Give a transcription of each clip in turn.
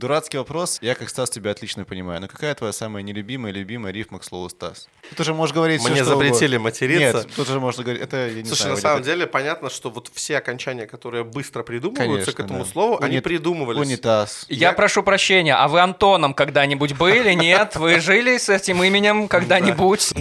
Дурацкий вопрос. Я, как Стас, тебя отлично понимаю. Но какая твоя самая нелюбимая, любимая рифма к слову Стас? Тут уже можешь говорить Мне что запретили угодно. материться. Нет, тут уже можно говорить... Это, я не Слушай, знаю, на самом это- деле понятно, что вот все окончания, которые быстро придумываются Конечно, к этому да. слову, они Унит- придумывались. Унитаз. Я, Я- прошу прощения, а вы Антоном когда-нибудь были? Нет? Вы жили с этим именем когда-нибудь?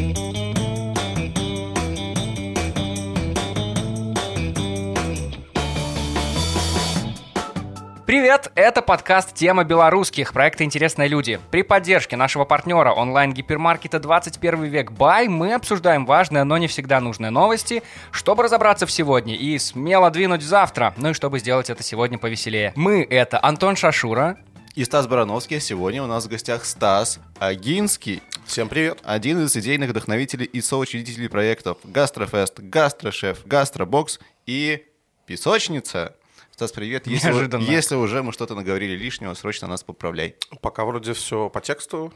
Привет, это подкаст «Тема белорусских» проекта «Интересные люди». При поддержке нашего партнера онлайн-гипермаркета «21 век Бай» мы обсуждаем важные, но не всегда нужные новости, чтобы разобраться в сегодня и смело двинуть завтра. Ну и чтобы сделать это сегодня повеселее. Мы — это Антон Шашура, И Стас Барановский. Сегодня у нас в гостях Стас Агинский. Всем привет. Один из идейных вдохновителей и соучредителей проектов «Гастрофест», «Гастрошеф», «Гастробокс» и «Песочница». Стас, привет. Если, Неожиданно. если уже мы что-то наговорили лишнего, срочно нас поправляй. Пока вроде все по тексту.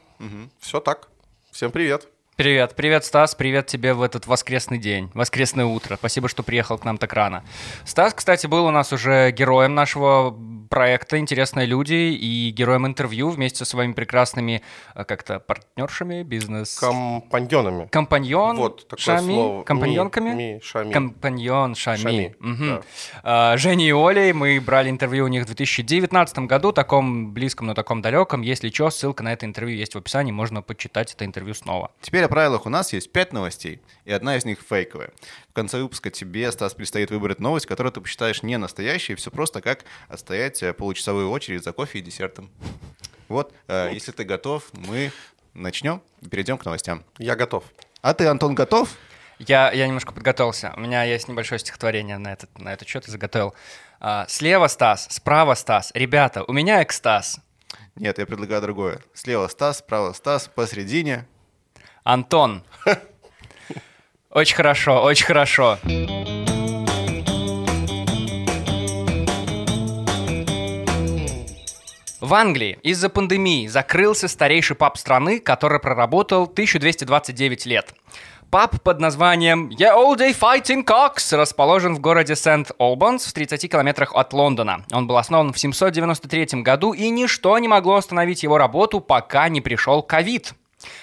Все так. Всем привет. Привет, привет, Стас, привет тебе в этот воскресный день, воскресное утро. Спасибо, что приехал к нам так рано. Стас, кстати, был у нас уже героем нашего проекта «Интересные люди» и героем интервью вместе со своими прекрасными э, как-то партнершами, бизнес... Компаньонами. Компаньон, Вот такое шами, слово. компаньонками? Ми, ми, шами. Компаньон, шами. Шами, Мгм. да. А, Женей и Олей мы брали интервью у них в 2019 году, таком близком, но таком далеком. Если что, ссылка на это интервью есть в описании, можно почитать это интервью снова. Теперь о правилах. У нас есть пять новостей, и одна из них фейковая. В конце выпуска тебе, Стас, предстоит выбрать новость, которую ты посчитаешь не настоящей, все просто как отстоять э, получасовую очередь за кофе и десертом. Вот, э, если ты готов, мы начнем и перейдем к новостям. Я готов. А ты, Антон, готов? Я, я немножко подготовился. У меня есть небольшое стихотворение на этот, на этот счет, я заготовил. А, слева Стас, справа Стас. Ребята, у меня экстаз. Нет, я предлагаю другое. Слева Стас, справа Стас, посередине. Антон. Очень хорошо, очень хорошо. В Англии из-за пандемии закрылся старейший паб страны, который проработал 1229 лет. Паб под названием «Yeah All Day Fighting Cocks» расположен в городе Сент-Олбанс в 30 километрах от Лондона. Он был основан в 793 году, и ничто не могло остановить его работу, пока не пришел ковид.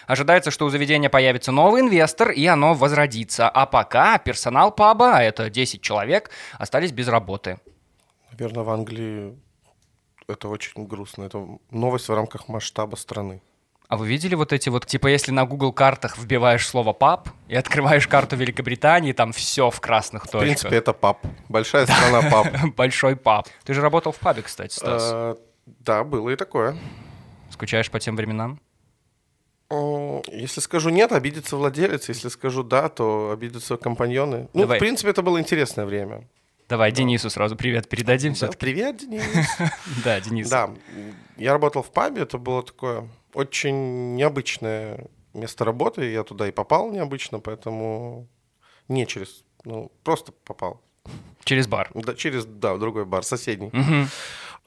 Ожидается, что у заведения появится новый инвестор, и оно возродится. А пока персонал паба, а это 10 человек, остались без работы. Наверное, в Англии это очень грустно. Это новость в рамках масштаба страны. А вы видели вот эти вот, типа, если на Google картах вбиваешь слово паб и открываешь карту Великобритании, там все в красных В точках. принципе, это пап. Большая страна пап. Большой паб. Ты же работал в пабе, кстати, Стас. Э, Да, было и такое. Скучаешь по тем временам? Если скажу нет, обидится владелец. Если скажу да, то обидятся компаньоны. Ну, Давай. в принципе, это было интересное время. Давай Денису сразу привет передадим Да. Привет, Денис. Да, Денис. Да, я работал в пабе, это было такое очень необычное место работы, я туда и попал необычно, поэтому не через, ну, просто попал. Через бар. Да, через, да, другой бар, соседний.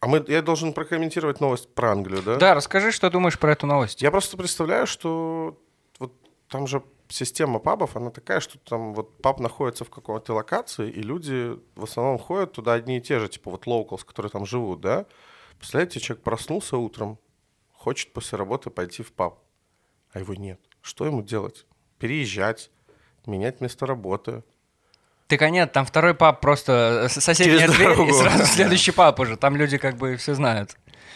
А мы, я должен прокомментировать новость про Англию, да? Да, расскажи, что думаешь про эту новость. Я просто представляю, что вот там же система пабов, она такая, что там вот паб находится в какой-то локации, и люди в основном ходят туда одни и те же, типа вот locals, которые там живут, да? Представляете, человек проснулся утром, хочет после работы пойти в паб, а его нет. Что ему делать? Переезжать, менять место работы. Так а нет, там второй паб просто с- соседняя Через дверь и сразу следующий паб уже. Там люди как бы все знают.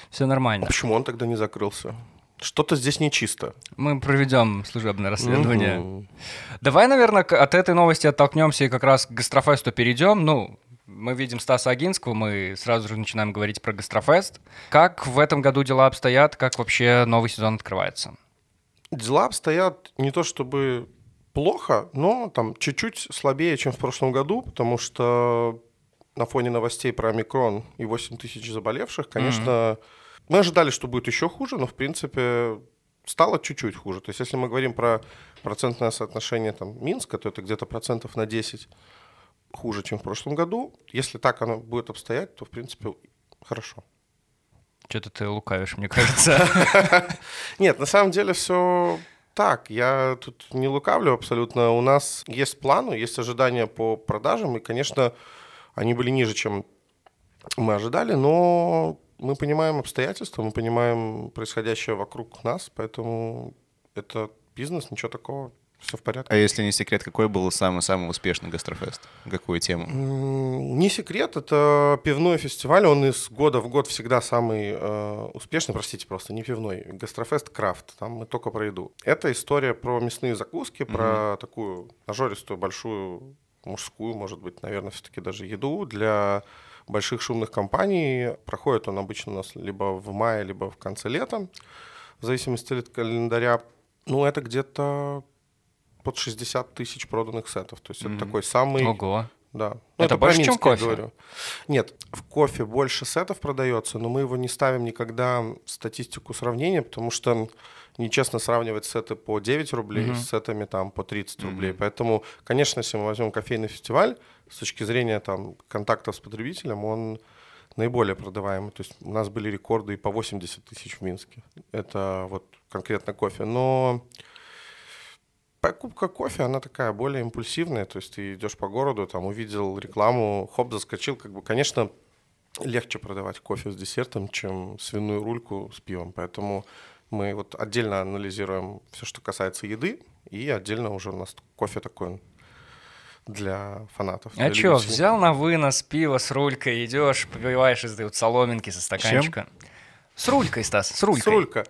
Все А нормально. почему он тогда не закрылся? Что-то здесь нечисто. Мы проведем служебное расследование. Мгм. Давай, наверное, от этой новости оттолкнемся и как раз к Гастрофесту перейдем. Ну, мы видим Стаса Агинского, мы сразу же начинаем говорить про Гастрофест. Как в этом году дела обстоят? Как вообще новый сезон открывается? Дела обстоят не то чтобы плохо, но там чуть-чуть слабее, чем в прошлом году, потому что на фоне новостей про омикрон и 8 тысяч заболевших, конечно, мы ожидали, что будет еще хуже, но в принципе стало чуть-чуть хуже. То есть если мы говорим про процентное соотношение там, Минска, то это где-то процентов на 10 хуже, чем в прошлом году. Если так оно будет обстоять, то в принципе хорошо. Что-то ты лукавишь, мне кажется. Нет, на самом деле все так. Я тут не лукавлю абсолютно. У нас есть планы, есть ожидания по продажам, и, конечно, они были ниже, чем мы ожидали, но мы понимаем обстоятельства, мы понимаем происходящее вокруг нас, поэтому это бизнес, ничего такого, все в порядке. А если не секрет, какой был самый-самый успешный гастрофест? Какую тему? Не секрет, это пивной фестиваль, он из года в год всегда самый э, успешный, простите, просто не пивной, гастрофест крафт, там мы только про еду. Это история про мясные закуски, mm-hmm. про такую нажористую, большую, мужскую, может быть, наверное, все-таки даже еду для больших шумных компаний. Проходит он обычно у нас либо в мае, либо в конце лета, в зависимости от календаря. Ну, это где-то под 60 тысяч проданных сетов. То есть mm-hmm. это такой самый... Ого. Да. Ну, это, это больше, чем кофе? Говорю. Нет, в кофе больше сетов продается, но мы его не ставим никогда в статистику сравнения, потому что нечестно сравнивать сеты по 9 рублей mm-hmm. с сетами там по 30 mm-hmm. рублей. Поэтому, конечно, если мы возьмем кофейный фестиваль, с точки зрения там контактов с потребителем, он наиболее продаваемый. То есть у нас были рекорды и по 80 тысяч в Минске. Это вот конкретно кофе. Но покупка кофе, она такая более импульсивная, то есть ты идешь по городу, там увидел рекламу, хоп, заскочил, как бы, конечно, легче продавать кофе с десертом, чем свиную рульку с пивом, поэтому мы вот отдельно анализируем все, что касается еды, и отдельно уже у нас кофе такой для фанатов. А что, взял на вынос пиво с рулькой, идешь, попиваешь из вот соломинки со стаканчика. Чем? С рулькой, Стас, с рулькой. С рулькой.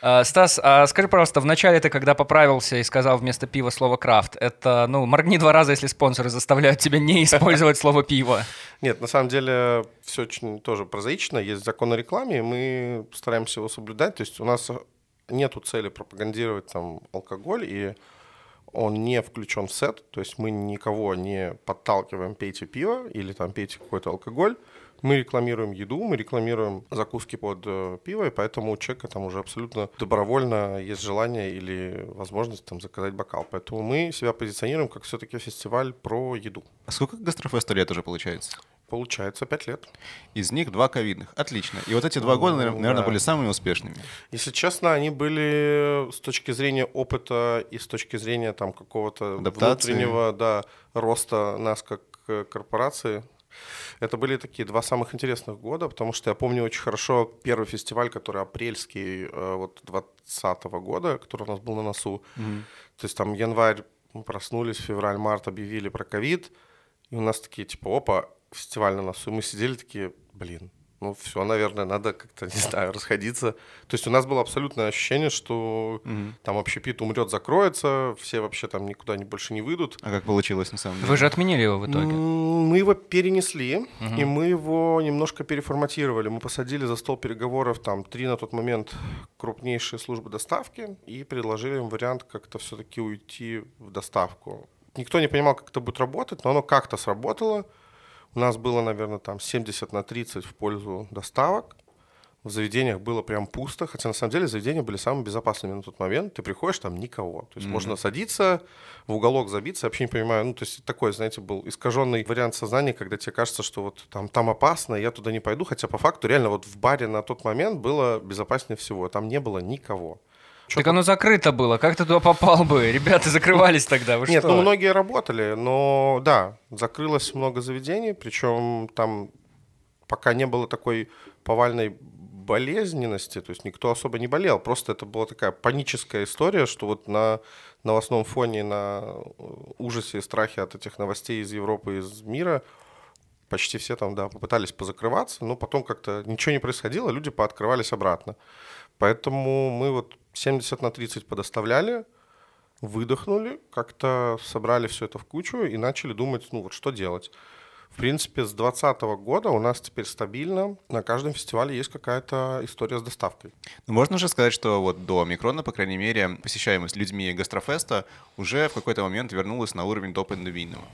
А, Стас, а скажи, пожалуйста, вначале ты, когда поправился и сказал вместо пива слово «крафт», это, ну, моргни два раза, если спонсоры заставляют тебя не использовать слово «пиво». Нет, на самом деле все очень тоже прозаично. Есть закон о рекламе, и мы стараемся его соблюдать. То есть у нас нету цели пропагандировать там алкоголь, и он не включен в сет. То есть мы никого не подталкиваем «пейте пиво» или там «пейте какой-то алкоголь». Мы рекламируем еду, мы рекламируем закуски под э, пиво, и поэтому у человека там уже абсолютно добровольно есть желание или возможность там заказать бокал. Поэтому мы себя позиционируем как все-таки фестиваль про еду. А сколько гастрофесту лет уже получается? Получается, пять лет. Из них два ковидных. Отлично. И вот эти два года, наверное, да. были самыми успешными. Если честно, они были с точки зрения опыта и с точки зрения там какого-то внутреннего да, роста нас как э, корпорации, это были такие два самых интересных года, потому что я помню очень хорошо первый фестиваль, который апрельский э, вот 20 года, который у нас был на носу. Mm-hmm. То есть там январь мы проснулись, февраль, март объявили про ковид, и у нас такие типа, опа, фестиваль на носу. И мы сидели такие, блин, ну все, наверное, надо как-то, не знаю, расходиться. То есть у нас было абсолютное ощущение, что угу. там общепит умрет, закроется, все вообще там никуда не, больше не выйдут. А как получилось на самом деле? Вы же отменили его в итоге. Мы его перенесли, угу. и мы его немножко переформатировали. Мы посадили за стол переговоров там три на тот момент крупнейшие службы доставки и предложили им вариант как-то все-таки уйти в доставку. Никто не понимал, как это будет работать, но оно как-то сработало. У нас было, наверное, там 70 на 30 в пользу доставок. В заведениях было прям пусто, хотя на самом деле заведения были самыми безопасными на тот момент. Ты приходишь, там никого. То есть mm-hmm. можно садиться, в уголок забиться, я вообще не понимаю. Ну, то есть такой, знаете, был искаженный вариант сознания, когда тебе кажется, что вот там, там опасно, я туда не пойду, хотя по факту реально вот в баре на тот момент было безопаснее всего. Там не было никого. Так оно закрыто было. Как ты туда попал бы? Ребята закрывались тогда. Вы Нет, что? ну многие работали, но да, закрылось много заведений, причем там пока не было такой повальной болезненности, то есть никто особо не болел, просто это была такая паническая история, что вот на новостном фоне, на ужасе и страхе от этих новостей из Европы, из мира, почти все там, да, попытались позакрываться, но потом как-то ничего не происходило, люди пооткрывались обратно. Поэтому мы вот 70 на 30 подоставляли, выдохнули, как-то собрали все это в кучу и начали думать, ну вот что делать. В принципе, с 2020 года у нас теперь стабильно на каждом фестивале есть какая-то история с доставкой. Ну, можно же сказать, что вот до микрона, по крайней мере, посещаемость людьми гастрофеста уже в какой-то момент вернулась на уровень до пандемийного.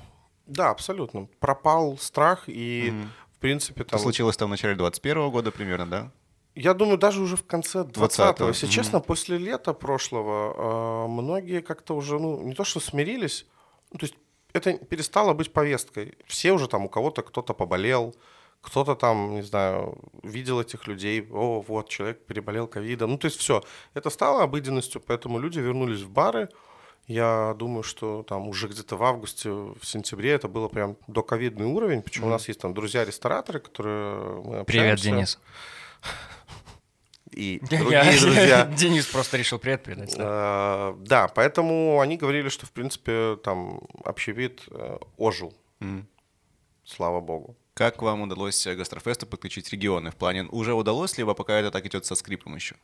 Да, абсолютно. Пропал страх и, mm в принципе, там... Это случилось там в начале 2021 года примерно, да? Я думаю, даже уже в конце 20-го. Если mm-hmm. честно, после лета прошлого э, многие как-то уже, ну, не то что смирились, ну, то есть это перестало быть повесткой. Все уже там, у кого-то кто-то поболел, кто-то там, не знаю, видел этих людей, о, вот, человек переболел ковидом. Ну, то есть все. Это стало обыденностью, поэтому люди вернулись в бары, Я думаю, что там уже где-то в августе, в сентябре это было прям доковидный уровень. Причем у нас есть там друзья-рестораторы, которые мы Привет. Денис. И Я- другие друзья. Денис просто решил привет передать. да. Э, Да, поэтому они говорили, что, в принципе, там общепит э, ожил, слава богу. Как вам удалось э, гастрофесту подключить регионы? В плане уже удалось, либо пока это так идет со скрипом еще?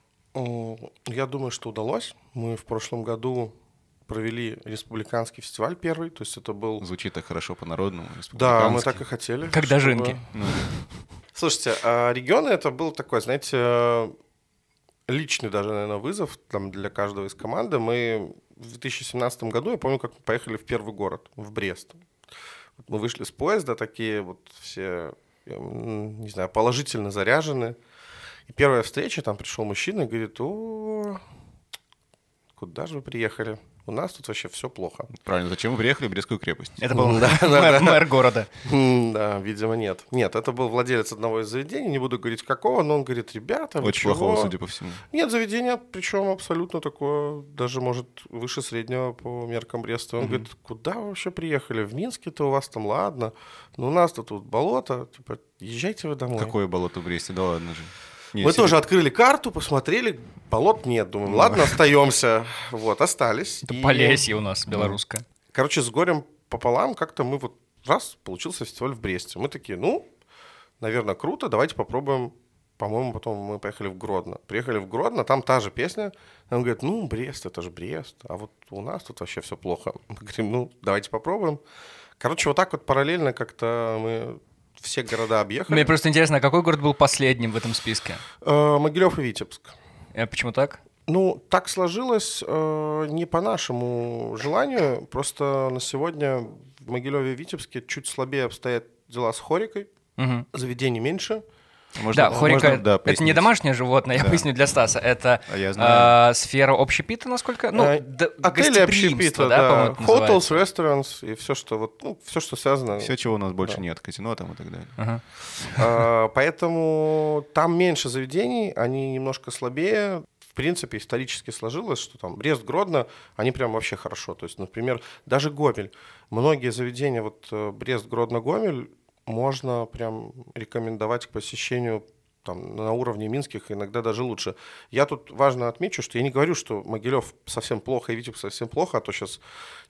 Я думаю, что удалось. Мы в прошлом году провели республиканский фестиваль первый, то есть это был... Звучит так хорошо по-народному. Да, мы так и хотели. Как чтобы- дожинки. Ну, Слушайте, а регионы это был такой, знаете, личный даже, наверное, вызов там, для каждого из команды. Мы в 2017 году, я помню, как мы поехали в первый город, в Брест. Мы вышли с поезда, такие вот все, не знаю, положительно заряжены. И первая встреча, там пришел мужчина и говорит, о, куда же вы приехали? У нас тут вообще все плохо. Правильно, зачем вы приехали в Брестскую крепость? Это был Да, мэр да. мэр города. Да, видимо, нет. Нет, это был владелец одного из заведений, не буду говорить какого, но он говорит, ребята, вы Очень чего?» плохого, судя по всему. Нет, заведение, причем абсолютно такое, даже, может, выше среднего по меркам Бреста. Он говорит, куда вы вообще приехали? В Минске-то у вас там, ладно, но у нас-то тут болото, типа, езжайте вы домой. Какое болото в Бресте? Да ладно же. Мы себе- тоже открыли карту, посмотрели, болот нет, думаем, ладно, остаемся. Вот, остались. Это И, Полесье у нас белорусское. Короче, с горем пополам как-то мы вот раз, получился фестиваль в Бресте. Мы такие, ну, наверное, круто, давайте попробуем. По-моему, потом мы поехали в Гродно. Приехали в Гродно, там та же песня. Он говорит, ну, Брест, это же Брест, а вот у нас тут вообще все плохо. Мы говорим, ну, давайте попробуем. Короче, вот так вот параллельно как-то мы все города объехали. Мне просто интересно, а какой город был последним в этом списке? Э, Могилев и Витебск. Э, Почему так? Ну, так сложилось э, не по нашему желанию. Просто на сегодня в Могилеве и Витебске чуть слабее обстоят дела с хорикой. Мгм. Заведений меньше. Можно- Да, хорика можно, да, это не домашнее животное, я Да. поясню для Стаса. Это А я знаю. а, сфера общепита, насколько? Ну, Э, д- Отели общепита, да, да. Hotels, restaurants и все, что вот, ну, все, что связано. Все, чего у нас больше Да. нет, казино там и так далее. Ага. А, Поэтому там меньше заведений, они немножко слабее. В принципе, исторически сложилось, что там Брест, Гродно, они прям вообще хорошо. То есть, например, даже Гомель. Многие заведения, вот э, Брест, Гродно, Гомель, можно прям рекомендовать к посещению там, на уровне минских, иногда даже лучше. Я тут важно отмечу, что я не говорю, что Могилев совсем плохо и Витебск совсем плохо, а то сейчас,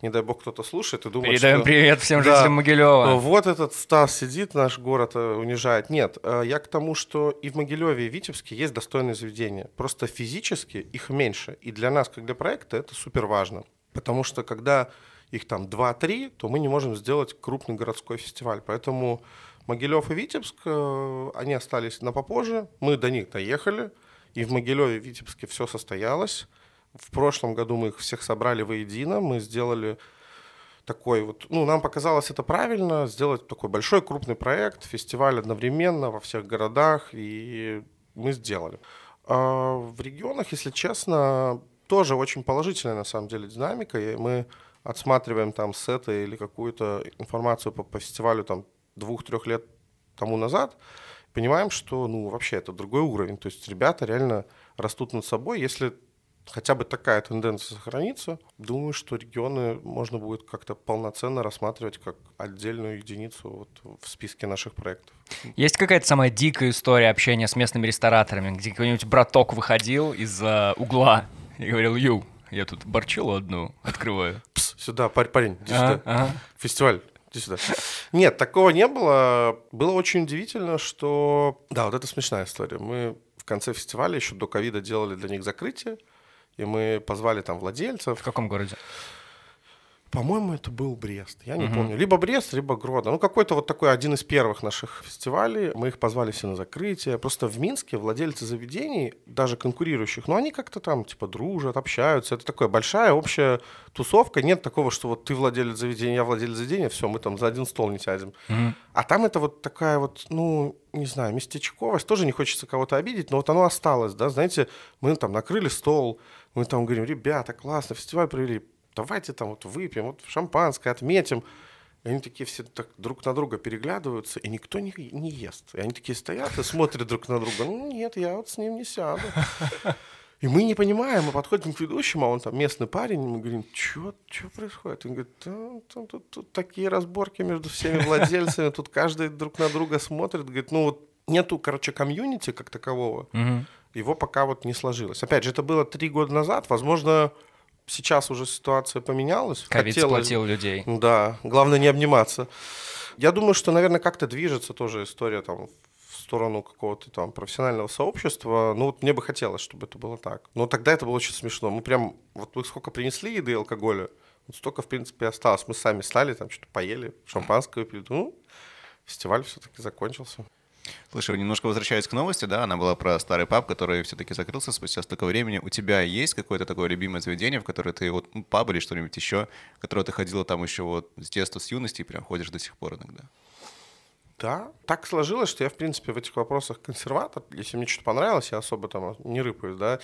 не дай бог, кто-то слушает и думает, Передаем что... привет всем Да. жителям Могилева. Вот этот Стас сидит, наш город э, унижает. Нет, э, я к тому, что и в Могилеве, и в Витебске есть достойные заведения. Просто физически их меньше. И для нас, как для проекта, это супер важно. Потому что когда их там 2-3, то мы не можем сделать крупный городской фестиваль. Поэтому Могилев и Витебск, э, они остались на попозже. Мы до них доехали. И в Могилеве и Витебске все состоялось. В прошлом году мы их всех собрали воедино. Мы сделали такой вот, ну, нам показалось это правильно, сделать такой большой крупный проект, фестиваль одновременно во всех городах, и мы сделали. А в регионах, если честно, тоже очень положительная на самом деле динамика, и мы отсматриваем там сеты или какую-то информацию по, по фестивалю там двух-трех лет тому назад, понимаем, что, ну, вообще это другой уровень, то есть ребята реально растут над собой, если хотя бы такая тенденция сохранится, думаю, что регионы можно будет как-то полноценно рассматривать как отдельную единицу вот в списке наших проектов. Есть какая-то самая дикая история общения с местными рестораторами, где какой-нибудь браток выходил из-за угла и говорил, ю, я тут борчилу одну открываю. Сюда, парень, парень, иди сюда. ага. Фестиваль, иди сюда. Нет, такого не было. Было очень удивительно, что... Да, вот это смешная история. Мы в конце фестиваля еще до ковида делали для них закрытие, и мы позвали там владельцев. В каком городе? По-моему, это был Брест. Я не помню. Либо Брест, либо Гродно. Ну, какой-то вот такой один из первых наших фестивалей. Мы их позвали все на закрытие. Просто в Минске владельцы заведений, даже конкурирующих, ну, они как-то там, типа, дружат, общаются. Это такая большая общая тусовка. Нет такого, что вот ты владелец заведения, я владелец заведения, все, мы там за один стол не сядем. А там это вот такая вот, ну, не знаю, местечковость. Тоже не хочется кого-то обидеть, но вот оно осталось, да. Знаете, мы там накрыли стол, мы там говорим, ребята, классно, фестиваль провели, давайте там вот выпьем, вот шампанское отметим. И они такие все так друг на друга переглядываются, и никто не, не ест. И они такие стоят и смотрят друг на друга. Ну, нет, я вот с ним не сяду. И мы не понимаем, мы подходим к ведущему, а он там местный парень, и мы говорим, что происходит? Он говорит, да, там, тут, тут такие разборки между всеми владельцами, тут каждый друг на друга смотрит, говорит, ну вот нету, короче, комьюнити как такового, его пока вот не сложилось. Опять же, это было три года назад, возможно, сейчас уже ситуация поменялась. Ковид сплотил людей. Да, главное не обниматься. Я думаю, что, наверное, как-то движется тоже история там в сторону какого-то там профессионального сообщества. Ну, вот мне бы хотелось, чтобы это было так. Но тогда это было очень смешно. Мы прям, вот вы сколько принесли еды и алкоголя, вот столько, в принципе, осталось. Мы сами стали, там что-то поели, шампанское выпили. Ну, фестиваль все-таки закончился. Слушай, немножко возвращаясь к новости, да, она была про старый паб, который все-таки закрылся спустя столько времени. У тебя есть какое-то такое любимое заведение, в которое ты, вот, ну, паб или что-нибудь еще, в которое ты ходила там еще вот с детства, с юности и прям ходишь до сих пор иногда? Да, так сложилось, что я, в принципе, в этих вопросах консерватор. Если мне что-то понравилось, я особо там не рыпаюсь, да.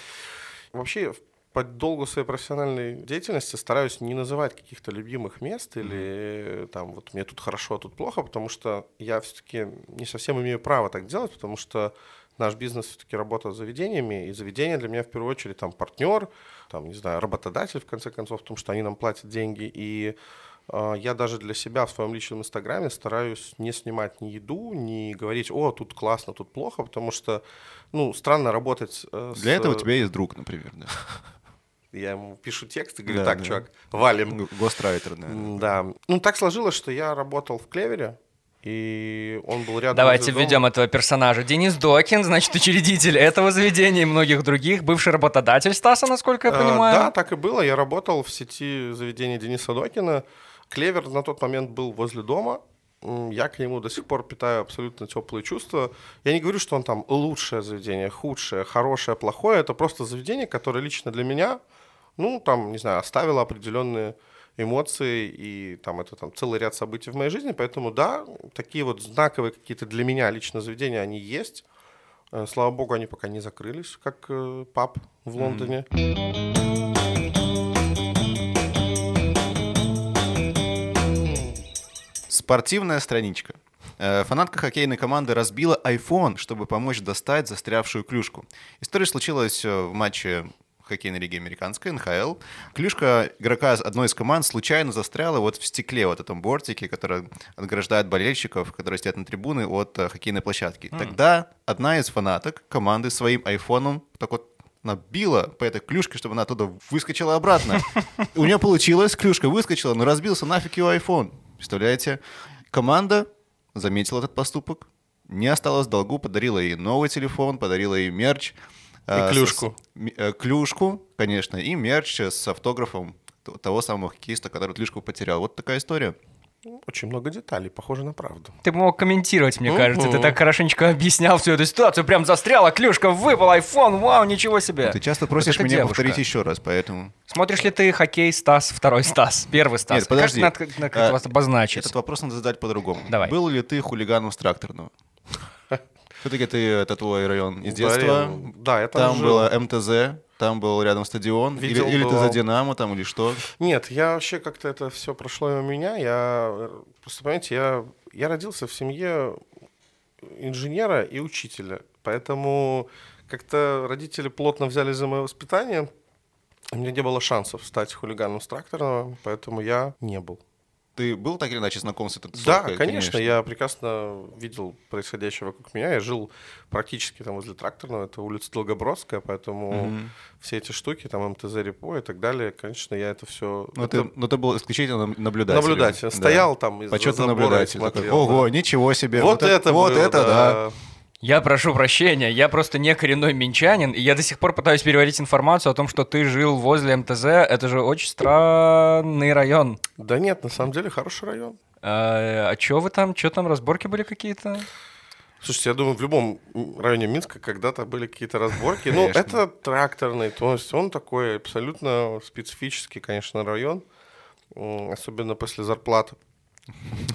Вообще, по долгу своей профессиональной деятельности стараюсь не называть каких-то любимых мест или там вот мне тут хорошо, а тут плохо, потому что я все-таки не совсем имею право так делать, потому что наш бизнес все-таки работа с заведениями, и заведение для меня в первую очередь там партнер, там, не знаю, работодатель, в конце концов, потому что они нам платят деньги, и э, я даже для себя в своем личном инстаграме стараюсь не снимать ни еду, не говорить, о, тут классно, тут плохо, потому что, ну, странно работать э, Для этого у тебя есть друг, например, да? Я ему пишу текст и говорю, Да, так, да. чувак, валим. Гострайтер, наверное. Да. Ну, так сложилось, что я работал в Клевере, и он был рядом Давайте введем этого персонажа. Денис Докин, значит, учредитель этого заведения и многих других, бывший работодатель Стаса, насколько я Э, понимаю. Да, так и было. Я работал в сети заведений Дениса Докина. Клевер на тот момент был возле дома. Я к нему до сих пор питаю абсолютно теплые чувства. Я не говорю, что он там лучшее заведение, худшее, хорошее, плохое. Это просто заведение, которое лично для меня, ну, там, не знаю, оставило определенные эмоции и там это там целый ряд событий в моей жизни. Поэтому да, такие вот знаковые какие-то для меня лично заведения, они есть. Э, Слава богу, они пока не закрылись, как э, паб в Лондоне. Спортивная страничка. Э, Фанатка хоккейной команды разбила iPhone, чтобы помочь достать застрявшую клюшку. История случилась в матче хоккейной лиги американской, НХЛ. Клюшка игрока одной из команд случайно застряла вот в стекле, вот этом бортике, который отграждает болельщиков, которые сидят на трибуны от э, хоккейной площадки. Тогда одна из фанаток команды своим айфоном так вот набила по этой клюшке, чтобы она оттуда выскочила обратно. У нее получилось, клюшка выскочила, но разбился нафиг ее iPhone. Представляете? Команда заметила этот поступок, не осталась в долгу, подарила ей новый телефон, подарила ей мерч. Э, с- клюшку. с- э, клюшку, конечно, и мерч с автографом того самого хоккеиста, который клюшку потерял. Вот такая история. Очень много деталей, похоже на правду. Ты бы мог комментировать, мне кажется. Ты так хорошенечко объяснял всю эту ситуацию. Прям застряла, клюшка, выпал айфон, вау, ничего себе. Ты часто просишь меня девушка. повторить еще раз, поэтому... Смотришь ли ты хоккей Стас, второй Стас, первый Стас? Нет, подожди. Как надо, надо как А, вас обозначить? Этот вопрос надо задать по-другому. Давай. Был ли ты хулиганом с тракторного? Все-таки ты, это твой район из детства. Блин, Да, я там, Там жил. было МТЗ, там был рядом стадион. Или, Видел, или ты за. Динамо там, или что? Нет, я вообще как-то это все прошло мимо меня. Я э, просто, понимаете, я, я родился в семье инженера и учителя. Поэтому как-то родители плотно взяли за мое воспитание. У меня не было шансов стать хулиганом с тракторного, поэтому я не был. Ты был так или иначе знаком с этой Да, конечно, я прекрасно видел происходящее вокруг меня. Я жил практически там возле тракторного, это улица Долгобродская, поэтому Мгм. все эти штуки, там МТЗ Репо и так далее, конечно, я это все... Но, ты, но ты был исключительно наблюдателем. наблюдатель. Да. Стоял там из Почетный наблюдатель. такой, смотрел, Ого, да. ничего себе. Вот, это Вот было, это, да. Я прошу прощения, я просто не коренной минчанин, и я до сих пор пытаюсь переварить информацию о том, что ты жил возле МТЗ. Это же очень странный район. Да нет, на самом деле хороший район. А, а чё вы там? Чё там, разборки были какие-то? Слушайте, я думаю, в любом районе Минска когда-то были какие-то разборки. Ну, это тракторный, то есть он такой абсолютно специфический, конечно, район. Особенно после зарплаты.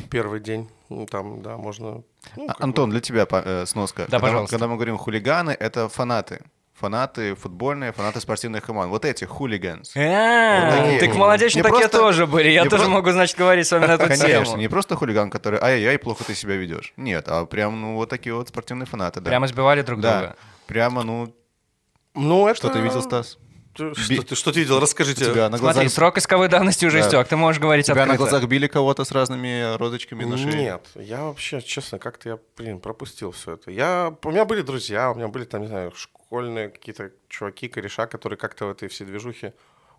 Первый день, ну, там, да, можно... ну, А, Антон, для тебя э, сноска. Да, когда, мы- пожалуйста. когда мы говорим хулиганы, это фанаты. Фанаты футбольные, фанаты спортивных команд. Вот эти хулиганс. Такие. Так молодечно Не такие тоже были. Я тоже могу, значит, говорить с вами на эту Конечно, тему. не просто хулиган, который ай-яй, плохо ты себя ведешь. Нет, а прям, ну, вот такие вот спортивные фанаты, да. Прямо сбивали друг друга. прямо, ну, Ну, это... Что ты видел, Стас? Что, Би- ты, что ты видел? Расскажите. У тебя на Смотри, глазах, срок исковой давности уже Да. истек, ты можешь говорить тебя на открыто. глазах били кого-то с разными розочками на шее? Нет, я вообще, честно, как-то я, блин, пропустил все это. Я, у меня были друзья, у меня были там, не знаю, школьные какие-то чуваки, кореша, которые как-то в этой всей движухе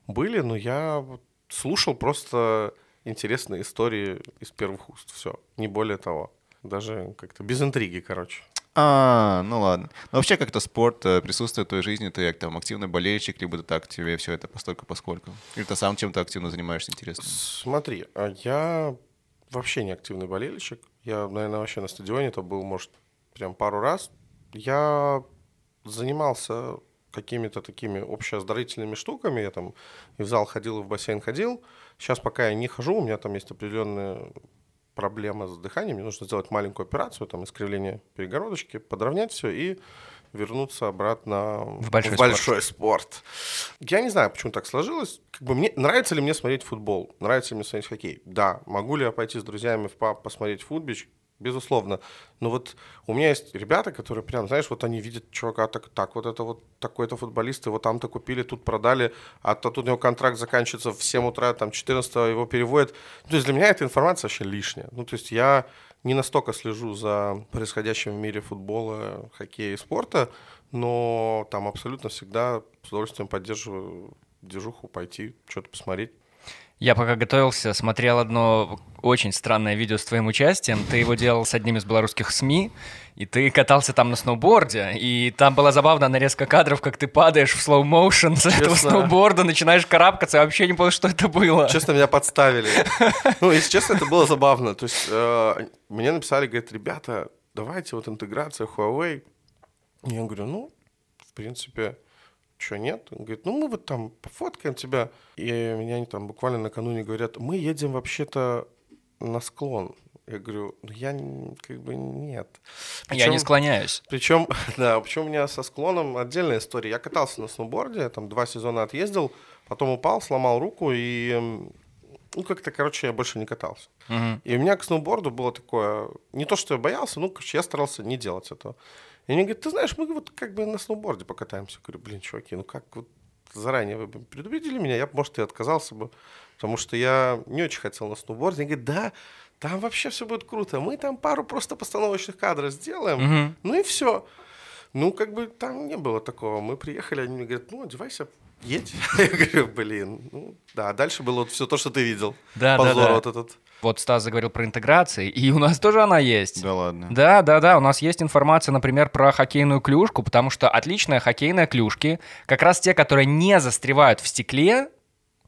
были, но я слушал просто интересные истории из первых уст. Все, не более того. Даже как-то без интриги, короче. А, ну ладно. Но вообще как-то спорт э, присутствует в твоей жизни, ты как там активный болельщик, либо ты так тебе все это постольку поскольку. Или ты сам чем-то активно занимаешься интересным? Смотри, а я вообще не активный болельщик. Я, наверное, вообще на стадионе это был, может, прям пару раз. Я занимался какими-то такими общеоздоровительными штуками. Я там и в зал ходил, и в бассейн ходил. Сейчас пока я не хожу, у меня там есть определенная проблема с дыханием. Мне нужно сделать маленькую операцию, там искривление перегородочки, подровнять все и вернуться обратно В большой большой спорт. Я не знаю, почему так сложилось. Как бы мне нравится ли мне смотреть футбол? Нравится ли мне смотреть хоккей? Да. Могу ли я пойти с друзьями в паб посмотреть футбич? Безусловно. Но вот у меня есть ребята, которые прям, знаешь, вот они видят чувака так, так вот это вот такой-то футболист, его там-то купили, тут продали, а то тут у него контракт заканчивается в 7 утра, там 14 его переводят. Ну, то есть для меня эта информация вообще лишняя. Ну, то есть я не настолько слежу за происходящим в мире футбола, хоккея и спорта, но там абсолютно всегда с удовольствием поддерживаю движуху, пойти, что-то посмотреть. Я пока готовился, смотрел одно очень странное видео с твоим участием. Ты его делал с одним из белорусских СМИ, и ты катался там на сноуборде, и там была забавная нарезка кадров, как ты падаешь в слоу-моушен с этого Честно. сноуборда, начинаешь карабкаться, я вообще не понял, что это было. Честно, меня подставили. Ну, если честно, это было забавно. То есть э, мне написали, говорят, ребята, давайте вот интеграция Huawei. Я говорю, ну, в принципе, что нет? Он говорит, ну мы вот там пофоткаем тебя. И меня они там буквально накануне говорят, мы едем вообще-то на склон. Я говорю, ну я как бы нет. Я не Причем- склоняюсь. причем, да, причем у меня со склоном отдельная история. Я катался на сноуборде, я там два сезона отъездил, потом упал, сломал руку и, ну, как-то, короче, я больше не катался. Мгм. И у меня к сноуборду было такое, не то, что я боялся, ну, короче, я старался не делать этого. И они говорят, ты знаешь, мы вот как бы на сноуборде покатаемся. Я говорю, блин, чуваки, ну как вот заранее вы бы предупредили меня, я бы, может, и отказался бы, потому что я не очень хотел на сноуборде. Они говорят, да, там вообще все будет круто, мы там пару просто постановочных кадров сделаем, Мгм. ну и все. Ну, как бы там не было такого. Мы приехали, они мне говорят, ну, одевайся, едь. Я говорю, блин, ну, да. Дальше было вот все то, что ты видел. Да, да, Позор да. вот этот. Вот Стас заговорил про интеграции, и у нас тоже она есть. Да ладно. Да, да, да, у нас есть информация, например, про хоккейную клюшку, потому что отличные хоккейные клюшки, как раз те, которые не застревают в стекле,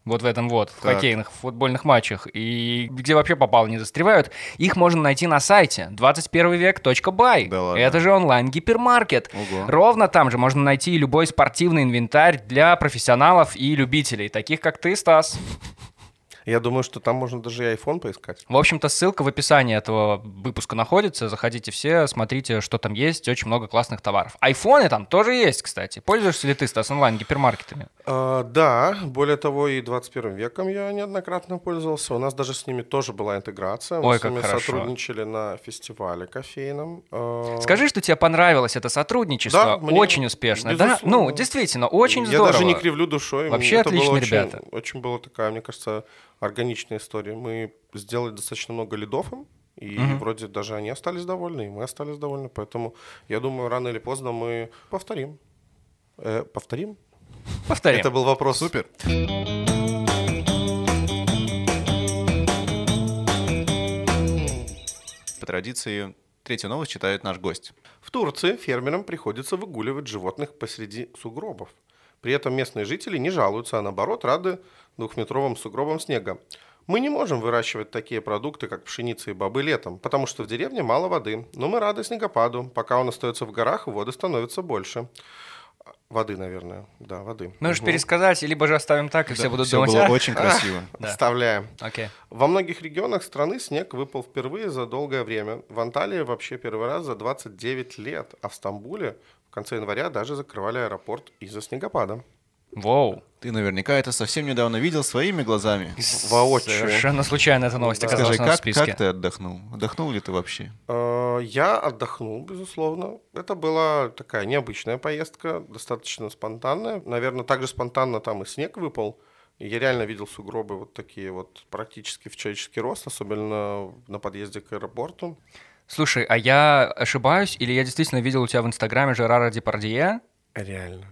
вот в этом вот, в Так. хоккейных, футбольных матчах, и где вообще попало не застревают, их можно найти на сайте 21век.бай. Да ладно? Это же онлайн-гипермаркет. Ровно там же можно найти любой спортивный инвентарь для профессионалов и любителей, таких как ты, Стас. Я думаю, что там можно даже и iPhone поискать. В общем-то, ссылка в описании этого выпуска находится. Заходите все, смотрите, что там есть. Очень много классных товаров. Айфоны там тоже есть, кстати. Пользуешься ли ты, Стас, онлайн-гипермаркетами? А, да, более того, и 21 веком я неоднократно пользовался. У нас даже с ними тоже была интеграция. Мы Ой, с как ними хорошо. сотрудничали на фестивале кофейном. А, Скажи, что тебе понравилось это сотрудничество. Да, мне очень успешно. Да? Ну, действительно, очень я здорово. даже не кривлю душой. Вообще было отличные очень- ребята. Очень была такая, мне кажется, органичная история. Мы сделали достаточно много лидов им, и Мгм. вроде даже они остались довольны, и мы остались довольны. Поэтому я думаю, рано или поздно мы повторим. Э, повторим? Повторим. Это был вопрос. Супер. По традиции, третью новость читает наш гость. В Турции фермерам приходится выгуливать животных посреди сугробов. При этом местные жители не жалуются, а наоборот рады двухметровым сугробам снега. Мы не можем выращивать такие продукты, как пшеница и бобы летом, потому что в деревне мало воды. Но мы рады снегопаду. Пока он остается в горах, воды становится больше. Воды, наверное. Да, воды. Можешь Мгм. пересказать, либо же оставим так, и все будут Все думать, было «А, очень красиво. Да. Вставляем. Окей. Во многих регионах страны снег выпал впервые за долгое время. В Анталии вообще первый раз за 29 лет, а в Стамбуле в конце января даже закрывали аэропорт из-за снегопада. Воу. Ты наверняка это совсем недавно видел своими глазами. Воочию. Совершенно случайно эта новость Да. оказалась Скажи, нас в как, списке. как ты отдохнул? Отдохнул ли ты вообще? Э, Я отдохнул, безусловно. Это была такая необычная поездка, достаточно спонтанная. Наверное, также спонтанно там и снег выпал. Я реально видел сугробы вот такие вот практически в человеческий рост, особенно на подъезде к аэропорту. Слушай, а я ошибаюсь, или я действительно видел у тебя в Инстаграме Жерара Депардье, Реально.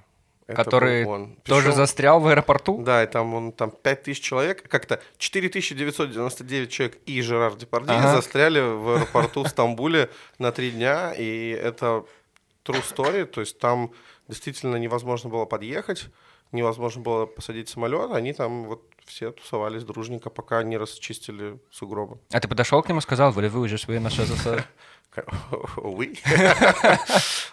Это который он. тоже Причем- застрял в аэропорту? Да, и там он там 5000 человек, как-то 4999 человек и Жерар Депардье Ага. застряли в аэропорту в Стамбуле на три дня, и это true story, то есть там действительно невозможно было подъехать, невозможно было посадить самолет, они там вот все тусовались дружненько, пока не расчистили сугробы. А ты подошел к нему и сказал, вы уже свои наши Увы.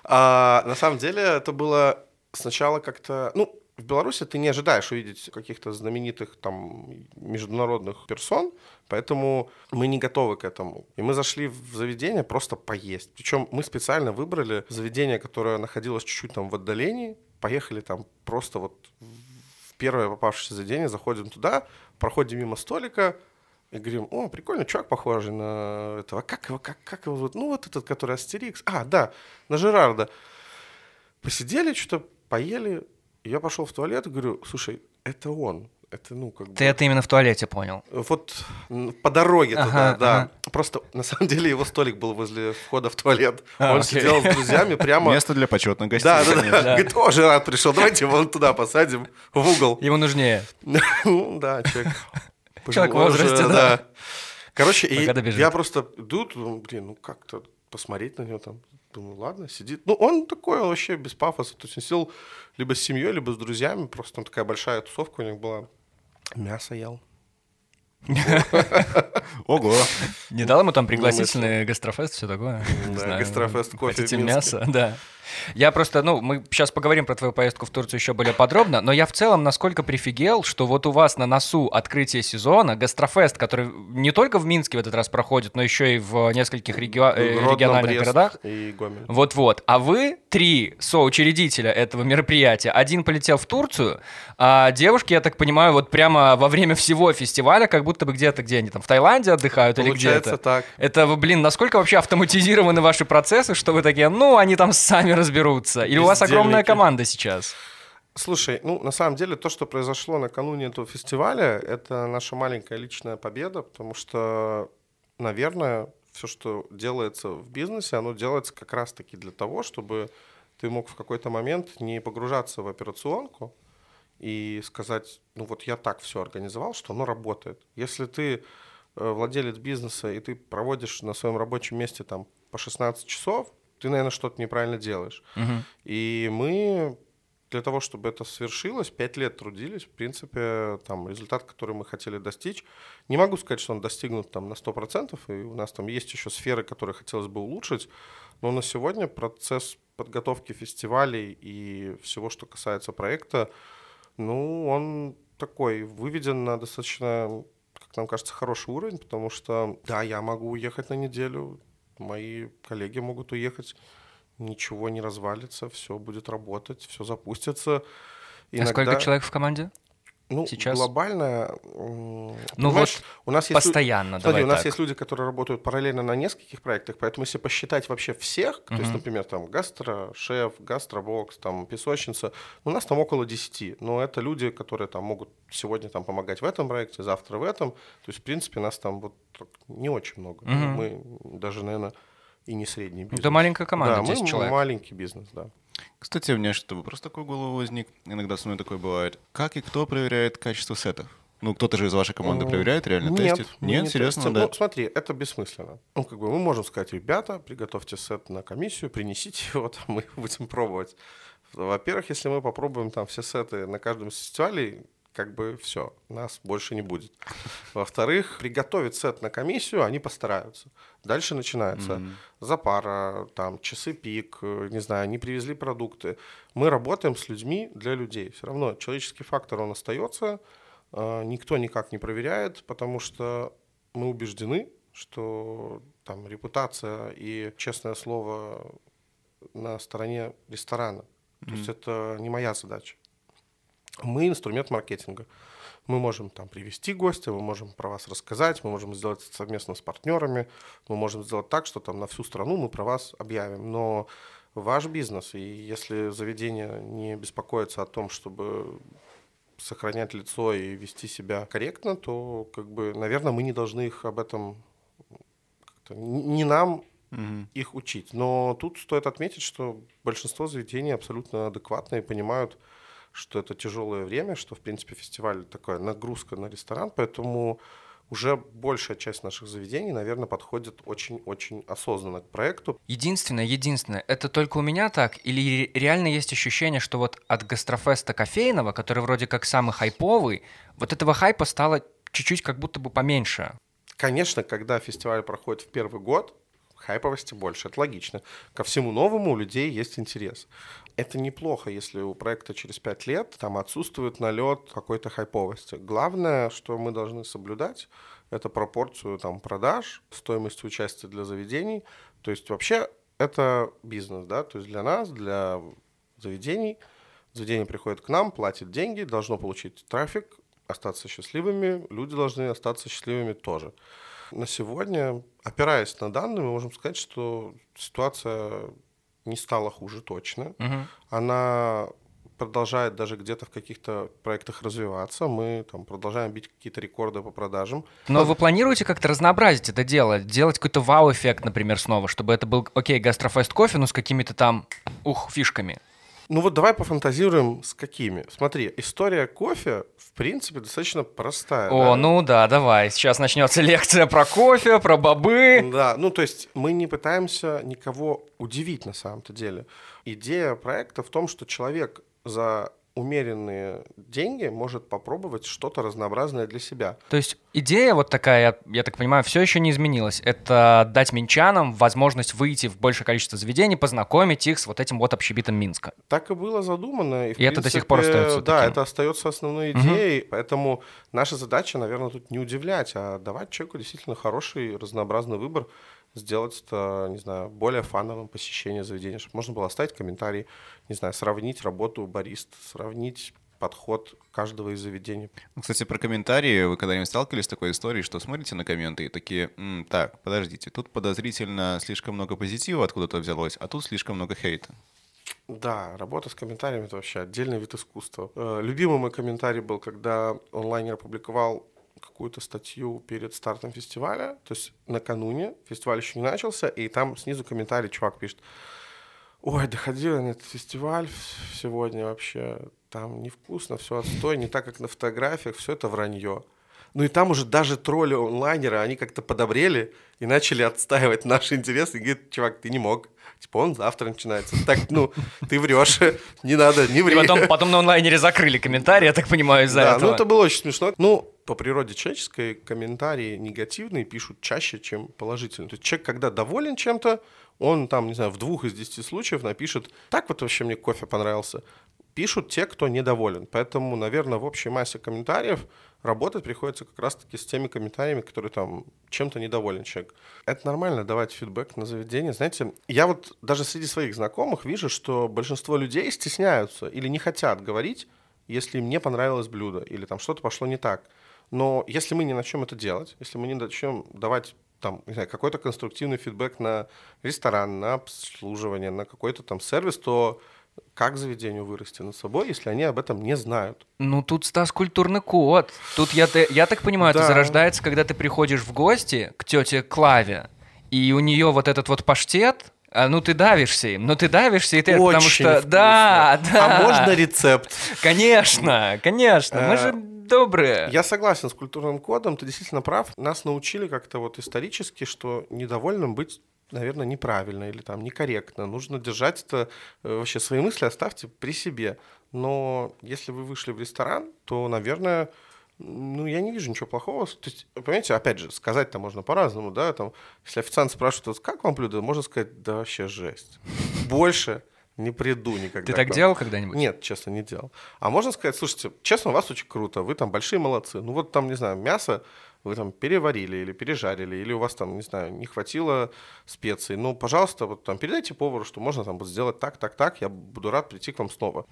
А, На самом деле это было сначала как-то... Ну, в Беларуси ты не ожидаешь увидеть каких-то знаменитых там международных персон, поэтому мы не готовы к этому. И мы зашли в заведение просто поесть. Причем мы специально выбрали заведение, которое находилось чуть-чуть там в отдалении, поехали там просто вот первое попавшееся заведение, заходим туда, проходим мимо столика, и говорим, о, прикольно, чувак похожий на этого. Как его, как, как его зовут? Ну, вот этот, который Астерикс. А, да, на Жерарда. Посидели, что-то поели. Я пошел в туалет говорю, слушай, это он. Это, ну, как бы... Ты это именно в туалете понял. Вот по дороге туда, Ага, да. ага. Просто, на самом деле, его столик был возле входа в туалет. А, он окей. сидел с друзьями прямо... Место для почетных гостей. Да, да, да. Говорит, о, Жерар пришел, давайте вон туда посадим, в угол. Ему нужнее. Ну, да, человек. Человек в возрасте, да. Короче, я просто иду, блин, ну как-то посмотреть на него там. Думаю, ладно, сидит. Ну, он такой он вообще без пафоса. То есть он сидел либо с семьей, либо с друзьями. Просто там такая большая тусовка у них была. Мясо ел. Ого. Не дал ему там пригласительный гастрофест, все такое? Да, гастрофест, кофе мясо? Да. Я просто, ну, мы сейчас поговорим про твою поездку в Турцию еще более подробно, но я в целом насколько прифигел, что вот у вас на носу открытие сезона, гастрофест, который не только в Минске в этот раз проходит, но еще и в нескольких регио- э, Гродно, региональных Брест городах. И Гомель. Вот-вот. А вы три соучредителя этого мероприятия. Один полетел в Турцию, а девушки, я так понимаю, вот прямо во время всего фестиваля, как будто бы где-то, где они там, в Таиланде отдыхают или Получается где-то. так. Это, блин, насколько вообще автоматизированы ваши процессы, что вы такие, ну, они там сами разберутся. Или у вас огромная команда сейчас? Слушай, ну, на самом деле, то, что произошло накануне этого фестиваля, это наша маленькая личная победа, потому что, наверное, все, что делается в бизнесе, оно делается как раз-таки для того, чтобы ты мог в какой-то момент не погружаться в операционку и сказать, ну вот я так все организовал, что оно работает. Если ты э, владелец бизнеса и ты проводишь на своем рабочем месте там по 16 часов, ты, наверное, что-то неправильно делаешь. И мы для того, чтобы это свершилось, пять лет трудились. В принципе, там результат, который мы хотели достичь. Не могу сказать, что он достигнут там на 100%, и у нас там есть еще сферы, которые хотелось бы улучшить. Но на сегодня процесс подготовки фестивалей и всего, что касается проекта, ну, он такой, выведен на достаточно, как нам кажется, хороший уровень, потому что, да, я могу уехать на неделю, мои коллеги могут уехать, ничего не развалится, все будет работать, все запустится. А сколько человек в команде? Ну, сейчас? глобально... Ну вот у нас есть лю- Постоянно, Смотри, давай у нас так. есть люди, которые работают параллельно на нескольких проектах, поэтому если посчитать вообще всех, то есть, например, там гастро, шеф, гастробокс, там песочница, у нас там около 10, но это люди, которые там могут сегодня там помогать в этом проекте, завтра в этом, то есть, в принципе, нас там вот не очень много. Мгм. Мы даже, наверное, и не средний бизнес. Это маленькая команда, да, 10 мы человек. маленький бизнес, да. Кстати, у меня что вопрос такой в голову возник. Иногда со мной такое бывает. Как и кто проверяет качество сетов? Ну, кто-то же из вашей команды проверяет, реально Нет, тестит? Нет, не серьезно, тестим. да? Ну, смотри, это бессмысленно. Ну, как бы мы можем сказать, ребята, приготовьте сет на комиссию, принесите его, там, мы будем пробовать. Во-первых, если мы попробуем там все сеты на каждом из фестивалей, как бы все, нас больше не будет. Во-вторых, приготовить сет на комиссию они постараются. Дальше начинается запара, там, часы пик, э, не знаю, не привезли продукты. Мы работаем с людьми для людей. Все равно человеческий фактор, он остается, э, никто никак не проверяет, потому что мы убеждены, что там репутация и честное слово на стороне ресторана. То есть это не моя задача. Мы инструмент маркетинга. Мы можем там привести гостя, мы можем про вас рассказать, мы можем сделать это совместно с партнерами, мы можем сделать так, что там на всю страну мы про вас объявим. Но ваш бизнес, и если заведение не беспокоится о том, чтобы сохранять лицо и вести себя корректно, то, как бы, наверное, мы не должны их об этом не нам угу. их учить. Но тут стоит отметить, что большинство заведений абсолютно адекватно и понимают, что это тяжелое время, что, в принципе, фестиваль такая нагрузка на ресторан, поэтому уже большая часть наших заведений, наверное, подходит очень-очень осознанно к проекту. Единственное, единственное, это только у меня так? Или реально есть ощущение, что вот от гастрофеста кофейного, который вроде как самый хайповый, вот этого хайпа стало чуть-чуть как будто бы поменьше? Конечно, когда фестиваль проходит в первый год, хайповости больше, это логично. Ко всему новому у людей есть интерес. Это неплохо, если у проекта через пять лет там отсутствует налет какой-то хайповости. Главное, что мы должны соблюдать, это пропорцию там, продаж, стоимость участия для заведений. То есть вообще это бизнес, да, то есть для нас, для заведений, заведение приходит к нам, платит деньги, должно получить трафик, остаться счастливыми, люди должны остаться счастливыми тоже. На сегодня, опираясь на данные, мы можем сказать, что ситуация не стала хуже точно. Угу. Она продолжает даже где-то в каких-то проектах развиваться. Мы там продолжаем бить какие-то рекорды по продажам. Но вы планируете как-то разнообразить это дело? Делать какой-то вау-эффект, например, снова, чтобы это был, окей, гастрофест кофе, но с какими-то там, ух, фишками? Ну вот давай пофантазируем с какими. Смотри, история кофе, в принципе, достаточно простая. О, да? ну да, давай. Сейчас начнется лекция про кофе, про бобы. Да, ну то есть мы не пытаемся никого удивить на самом-то деле. Идея проекта в том, что человек за умеренные деньги может попробовать что-то разнообразное для себя. То есть идея вот такая, я, я так понимаю, все еще не изменилась. Это дать минчанам возможность выйти в большее количество заведений, познакомить их с вот этим вот общебитом Минска. Так и было задумано. И, и принципе, это до сих пор остается Да, таким. это остается основной идеей, угу. поэтому наша задача, наверное, тут не удивлять, а давать человеку действительно хороший разнообразный выбор сделать это, не знаю, более фановым посещение заведения, чтобы можно было оставить комментарий, не знаю, сравнить работу барист, сравнить подход каждого из заведений. Ну, кстати, про комментарии. Вы когда-нибудь сталкивались с такой историей, что смотрите на комменты и такие, М, так, подождите, тут подозрительно слишком много позитива откуда-то взялось, а тут слишком много хейта. Да, работа с комментариями — это вообще отдельный вид искусства. Э, любимый мой комментарий был, когда онлайнер опубликовал какую-то статью перед стартом фестиваля, то есть накануне, фестиваль еще не начался, и там снизу комментарий чувак пишет, ой, доходила на этот фестиваль сегодня вообще, там невкусно, все отстой, не так, как на фотографиях, все это вранье. Ну и там уже даже тролли онлайнера, они как-то подобрели и начали отстаивать наши интересы. И говорит, чувак, ты не мог. Типа он завтра начинается. Так, ну, ты врешь, не надо, не ври. И потом, потом на онлайнере закрыли комментарии, я так понимаю, из-за да, этого. ну это было очень смешно. Ну, по природе человеческой комментарии негативные пишут чаще, чем положительные. То есть человек, когда доволен чем-то, он там, не знаю, в двух из десяти случаев напишет, так вот вообще мне кофе понравился. Пишут те, кто недоволен. Поэтому, наверное, в общей массе комментариев работать приходится как раз-таки с теми комментариями, которые там чем-то недоволен человек. Это нормально давать фидбэк на заведение. Знаете, я вот даже среди своих знакомых вижу, что большинство людей стесняются или не хотят говорить, если им не понравилось блюдо или там что-то пошло не так. Но если мы не начнем это делать, если мы не начнем давать там, не знаю, какой-то конструктивный фидбэк на ресторан, на обслуживание, на какой-то там сервис, то как заведению вырасти над собой, если они об этом не знают? Ну, тут, Стас, культурный код. Тут, я, я так понимаю, да. это зарождается, когда ты приходишь в гости к тете Клаве, и у нее вот этот вот паштет, а, ну ты давишься им, ну ты давишься, и ты, Очень потому что, вкусно. да, да. А можно рецепт? Конечно, конечно, мы же добрые. Я согласен с культурным кодом, ты действительно прав. Нас научили как-то вот исторически, что недовольным быть наверное, неправильно или там некорректно. Нужно держать это, э, вообще свои мысли оставьте при себе. Но если вы вышли в ресторан, то, наверное, ну, я не вижу ничего плохого. То есть, понимаете, опять же, сказать-то можно по-разному, да, там, если официант спрашивает, как вам блюдо, можно сказать, да вообще жесть. Больше не приду никогда. Ты так делал когда-нибудь? Нет, честно, не делал. А можно сказать, слушайте, честно, у вас очень круто, вы там большие молодцы. Ну вот там, не знаю, мясо вы там переварили или пережарили, или у вас там, не знаю, не хватило специй, ну, пожалуйста, вот там передайте повару, что можно там вот сделать так, так, так, я буду рад прийти к вам снова.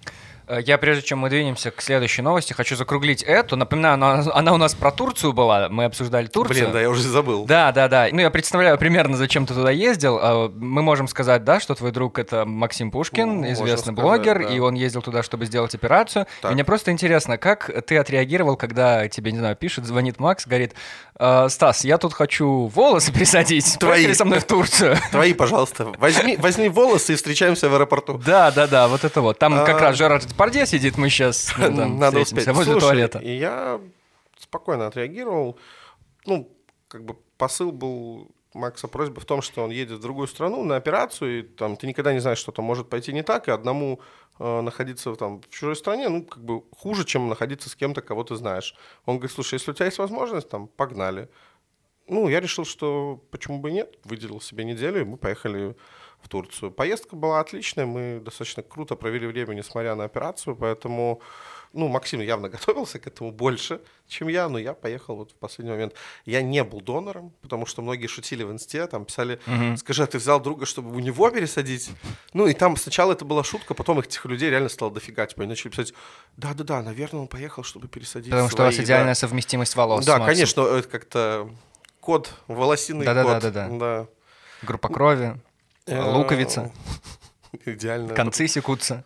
Э, Я, прежде чем мы двинемся к следующей новости, хочу закруглить эту. Напоминаю, она, она у нас про Турцию была, мы обсуждали Турцию. Блин, да, я уже забыл. Да, да, да. Ну, я представляю примерно, зачем ты туда ездил. А, Мы можем сказать, да, что твой друг это Максим Пушкин, Ну, известный сказать, блогер, да. и он ездил туда, чтобы сделать операцию. Так. Мне просто интересно, как ты отреагировал, когда тебе, не знаю, пишет, звонит Макс, говорит, «Э, Стас, я тут хочу волосы присадить. Твои. Поехали со мной в Турцию. Твои, пожалуйста, возьми, возьми волосы и встречаемся в аэропорту. Да, да, да, вот это вот. Там как А. раз Жерар Депардье сидит, мы сейчас Надо успеть. возле Слушай, туалета. И я спокойно отреагировал. Ну, как бы посыл был Макса просьба в том, что он едет в другую страну на операцию, и там ты никогда не знаешь, что там может пойти не так, и одному находиться там в чужой стране, ну, как бы хуже, чем находиться с кем-то, кого ты знаешь. Он говорит, слушай, если у тебя есть возможность, там, погнали. Ну, я решил, что почему бы и нет, выделил себе неделю, и мы поехали в Турцию. Поездка была отличная, мы достаточно круто провели время, несмотря на операцию, поэтому, ну, Максим явно готовился к этому больше, чем я, но я поехал вот в последний момент. Я не был донором, потому что многие шутили в инсте, там писали, скажи, а ты взял друга, чтобы у него пересадить? Ну, и там сначала это была шутка, потом этих людей реально стало дофига, типа, они начали писать, да-да-да, наверное, он поехал, чтобы пересадить Потому что у вас свои, да». идеальная совместимость волос. Да, конечно, это как-то код, волосиный Да-да-да, код. да-да. Да. Группа крови, Э, луковица, Идеально. концы секутся.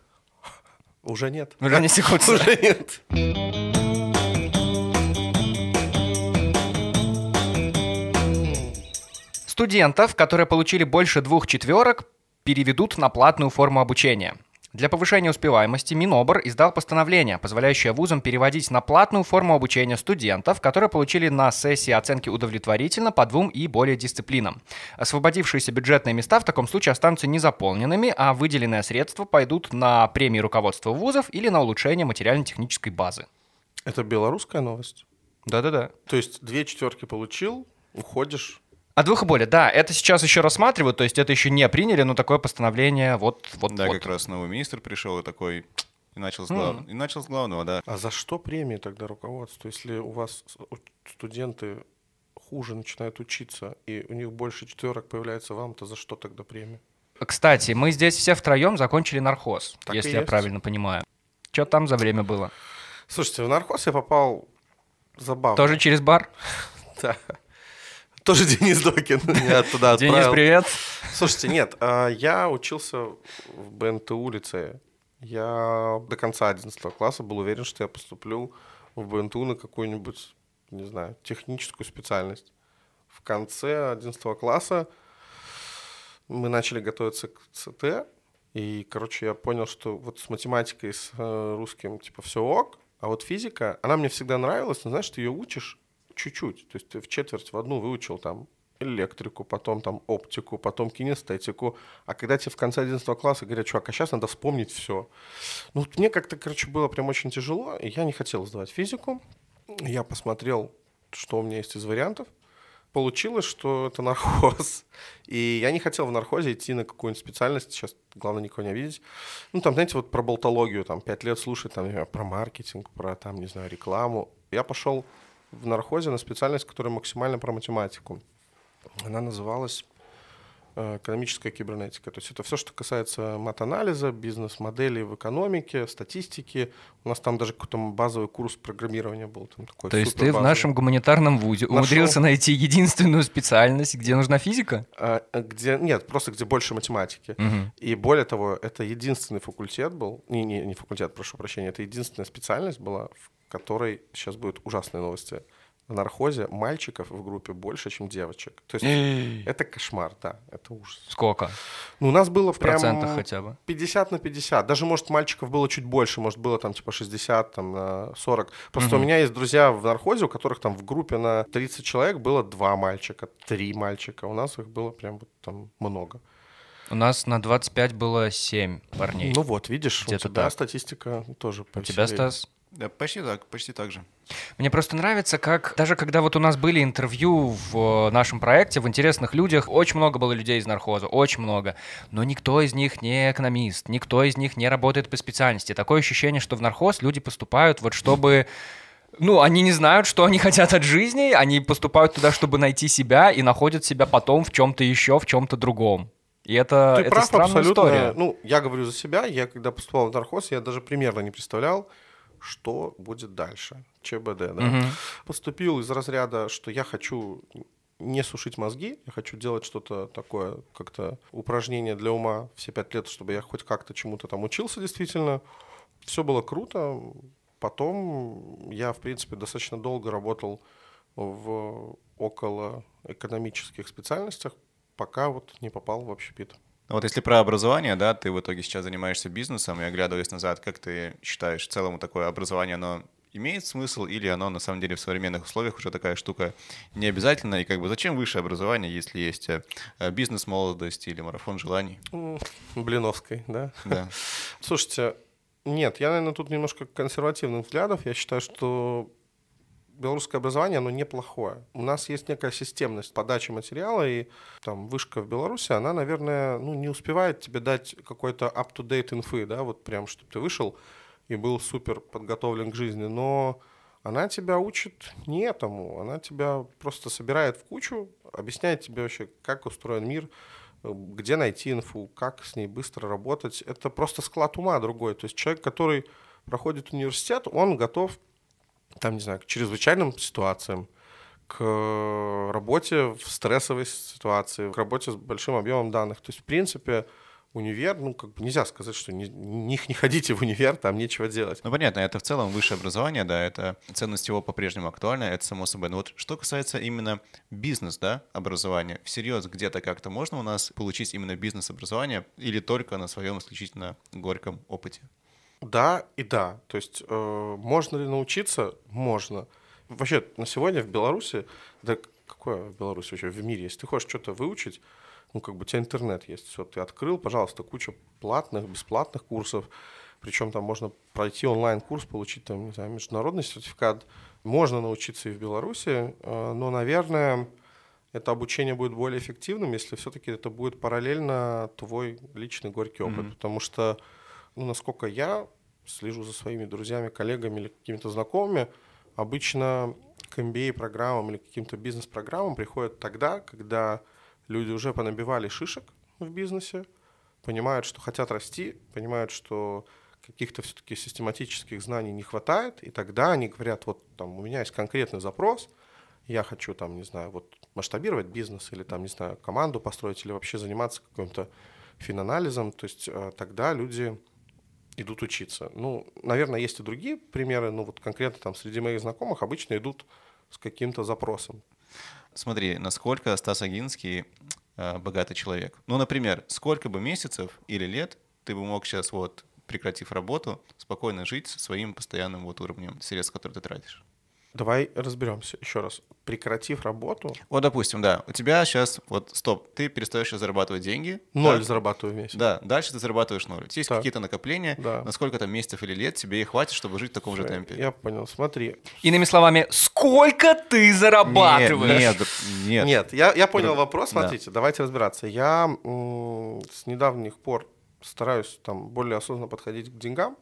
Уже нет. Уже не секутся. Уже нет. Студентов, которые получили больше двух четверок, переведут на платную форму обучения. Для повышения успеваемости Минобр издал постановление, позволяющее вузам переводить на платную форму обучения студентов, которые получили на сессии оценки удовлетворительно по двум и более дисциплинам. Освободившиеся бюджетные места в таком случае останутся незаполненными, а выделенные средства пойдут на премии руководства вузов или на улучшение материально-технической базы. Это белорусская новость. Да-да-да. То есть две четверки получил, уходишь. А двух и более, да, это сейчас еще рассматривают, то есть это еще не приняли, но такое постановление вот вот Да, вот. как раз новый министр пришел и такой... И начал с, глав- и начал с главного, да. А за что премии тогда руководство? Если у вас студенты хуже начинают учиться, и у них больше четверок появляется вам, то за что тогда премия? Кстати, мы здесь все втроем закончили нархоз, Так если я есть. правильно понимаю. Что там за время было? Слушайте, в нархоз я попал забавно. Тоже через бар? Да. Тоже Денис Докин меня туда Денис, отправил. привет. Слушайте, нет, а, я учился в БНТУ лицее. Я до конца 11 класса был уверен, что я поступлю в БНТУ на какую-нибудь, не знаю, техническую специальность. В конце 11 класса мы начали готовиться к ЦТ, и, короче, я понял, что вот с математикой, с э, русским, типа, все ок, а вот физика, она мне всегда нравилась, но, знаешь, ты ее учишь чуть-чуть. То есть ты в четверть в одну выучил там электрику, потом там оптику, потом кинестетику. А когда тебе в конце 11 класса говорят, чувак, а сейчас надо вспомнить все. Ну, вот мне как-то, короче, было прям очень тяжело, и я не хотел сдавать физику. Я посмотрел, что у меня есть из вариантов. Получилось, что это нархоз. И я не хотел в нархозе идти на какую-нибудь специальность, сейчас главное никого не видеть. Ну, там, знаете, вот про болтологию, там, пять лет слушать, там, про маркетинг, про, там, не знаю, рекламу. Я пошел в нархозе на специальность, которая максимально про математику. Она называлась э, экономическая кибернетика. То есть это все, что касается мат-анализа, бизнес-моделей в экономике, статистики. У нас там даже какой-то базовый курс программирования был. Там такой То есть ты в нашем гуманитарном вузе Нашел. умудрился найти единственную специальность, где нужна физика? А, где нет, просто где больше математики. Мгм. И более того, это единственный факультет был, не, не, не факультет, прошу прощения, это единственная специальность была, в которой сейчас будут ужасные новости. В нархозе мальчиков в группе больше, чем девочек. То есть это кошмар, да, это ужас. Сколько? Ну, у нас было В прям процентах хотя бы. 50 на 50. Даже, может, мальчиков было чуть больше, может, было там типа 60, там на 40. Просто у меня есть друзья в нархозе, у которых там в группе на 30 человек было два мальчика, три мальчика. У нас их было прям вот там много. У нас на 25 было 7 парней. Ну вот, видишь, у Где-то тебя так. статистика тоже У тебя. Стас? Да, почти так, почти так же. Мне просто нравится, как даже когда вот у нас были интервью в э, нашем проекте, в «Интересных людях», очень много было людей из нархоза, очень много. Но никто из них не экономист, никто из них не работает по специальности. Такое ощущение, что в нархоз люди поступают вот чтобы Ну, они не знают, что они хотят от жизни, они поступают туда, чтобы найти себя, и находят себя потом в чем-то еще, в чем-то другом. И это, Ты это прав странная абсолютно. история. Ну, я говорю за себя. Я когда поступал в нархоз, я даже примерно не представлял, что будет дальше. ЧБД, да. Мгм. Поступил из разряда, что я хочу не сушить мозги, я хочу делать что-то такое, как-то упражнение для ума все пять лет, чтобы я хоть как-то чему-то там учился действительно. Все было круто. Потом я, в принципе, достаточно долго работал в около экономических специальностях, пока вот не попал в общепит. Вот если про образование, да, ты в итоге сейчас занимаешься бизнесом, и оглядываясь назад, как ты считаешь, в целом такое образование, оно имеет смысл, или оно на самом деле в современных условиях уже такая штука не обязательно, и как бы зачем высшее образование, если есть э, бизнес молодости или марафон желаний? Блиновской, да? Да. Слушайте, нет, я, наверное, тут немножко консервативных взглядов. Я считаю, что белорусское образование, оно неплохое. У нас есть некая системность подачи материала, и там вышка в Беларуси, она, наверное, ну, не успевает тебе дать какой-то up-to-date инфы, да, вот прям, чтобы ты вышел и был супер подготовлен к жизни, но она тебя учит не этому, она тебя просто собирает в кучу, объясняет тебе вообще, как устроен мир, э, где найти инфу, как с ней быстро работать. Это просто склад ума другой. То есть человек, который проходит университет, он готов, там, не знаю, к чрезвычайным ситуациям, к работе в стрессовой ситуации, к работе с большим объемом данных. То есть, в принципе, универ, ну, как бы нельзя сказать, что не, не, не ходите в универ, там нечего делать. Ну, понятно, это в целом высшее образование, да, это ценность его по-прежнему актуальна, это само собой. Но вот что касается именно бизнес, да, образования, всерьез где-то как-то можно у нас получить именно бизнес-образование или только на своем исключительно горьком опыте? Да и да. То есть э, можно ли научиться? Можно. Вообще, на сегодня в Беларуси, да какое в Беларуси вообще в мире, если ты хочешь что-то выучить, ну, как бы у тебя интернет есть, все, ты открыл, пожалуйста, куча платных, бесплатных курсов, причем там можно пройти онлайн-курс, получить там, не знаю, международный сертификат. Можно научиться и в Беларуси, э, но, наверное, это обучение будет более эффективным, если все-таки это будет параллельно твой личный горький опыт, Мгм. потому что ну, насколько я слежу за своими друзьями, коллегами или какими-то знакомыми, обычно к MBA-программам или каким-то бизнес-программам приходят тогда, когда люди уже понабивали шишек в бизнесе, понимают, что хотят расти, понимают, что каких-то все-таки систематических знаний не хватает, и тогда они говорят, вот там у меня есть конкретный запрос, я хочу там, не знаю, вот масштабировать бизнес или там, не знаю, команду построить или вообще заниматься каким-то финанализом, то есть э, тогда люди идут учиться. Ну, наверное, есть и другие примеры, но вот конкретно там среди моих знакомых обычно идут с каким-то запросом. Смотри, насколько Стас Агинский э, богатый человек. Ну, например, сколько бы месяцев или лет ты бы мог сейчас, вот, прекратив работу, спокойно жить со своим постоянным вот уровнем средств, которые ты тратишь? Давай разберемся еще раз. Прекратив работу, Вот, допустим, да, у тебя сейчас, вот, стоп, ты перестаешь сейчас зарабатывать деньги. ноль да? зарабатываю в месяц. Да, дальше ты зарабатываешь ноль. У тебя есть Так. какие-то накопления, Да. на сколько там месяцев или лет тебе и хватит, чтобы жить в таком же Всё, темпе? Я понял. Смотри. Иными словами, сколько ты зарабатываешь? Нет, нет, нет. Нет, я, я понял Друг- вопрос. да. Смотрите, давайте разбираться. Я м, с недавних пор стараюсь там более осознанно подходить к деньгам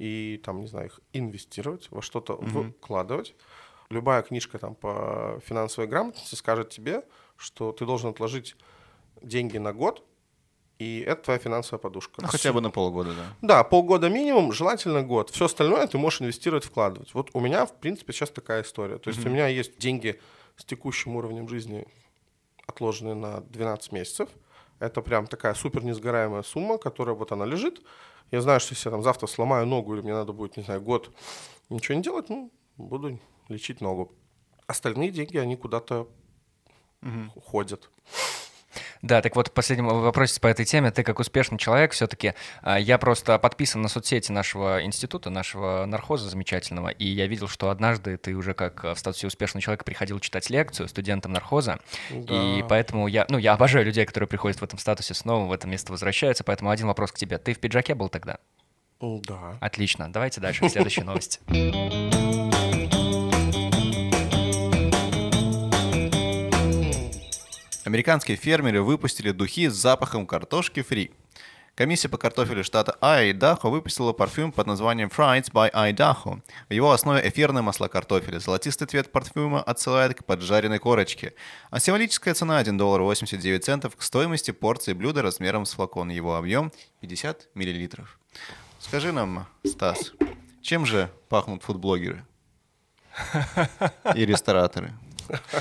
и там, не знаю, их инвестировать, во что-то Мгм. вкладывать. Любая книжка там по финансовой грамотности скажет тебе, что ты должен отложить деньги на год, и это твоя финансовая подушка. Ну, хотя бы на полгода, да. Да, полгода минимум, желательно год. Все остальное ты можешь инвестировать, вкладывать. Вот у меня, в принципе, сейчас такая история. То есть у меня есть деньги с текущим уровнем жизни, отложенные на 12 месяцев. Это прям такая супер несгораемая сумма, которая вот она лежит. Я знаю, что если я там завтра сломаю ногу или мне надо будет, не знаю, год ничего не делать, ну, буду лечить ногу. Остальные деньги, они куда-то уходят. Да, так вот, в последнем вопросе по этой теме. Ты как успешный человек все-таки. Я просто подписан на соцсети нашего института, нашего нархоза замечательного, и я видел, что однажды ты уже как э, в статусе успешного человека приходил читать лекцию студентам нархоза, и Да. поэтому я, ну, я обожаю людей, которые приходят в этом статусе снова, в это место возвращаются, поэтому один вопрос к тебе. Ты в пиджаке был тогда? Да. Отлично. Давайте дальше, к следующей новости. Американские фермеры выпустили духи с запахом картошки фри. Комиссия по картофелю штата Айдахо выпустила парфюм под названием Frieds by Idaho. В его основе эфирное масло картофеля. Золотистый цвет парфюма отсылает к поджаренной корочке. А символическая цена 1 доллар 89 центов к стоимости порции блюда размером с флакон. Его объем 50 миллилитров. Скажи нам, Стас, чем же пахнут фудблогеры? И рестораторы?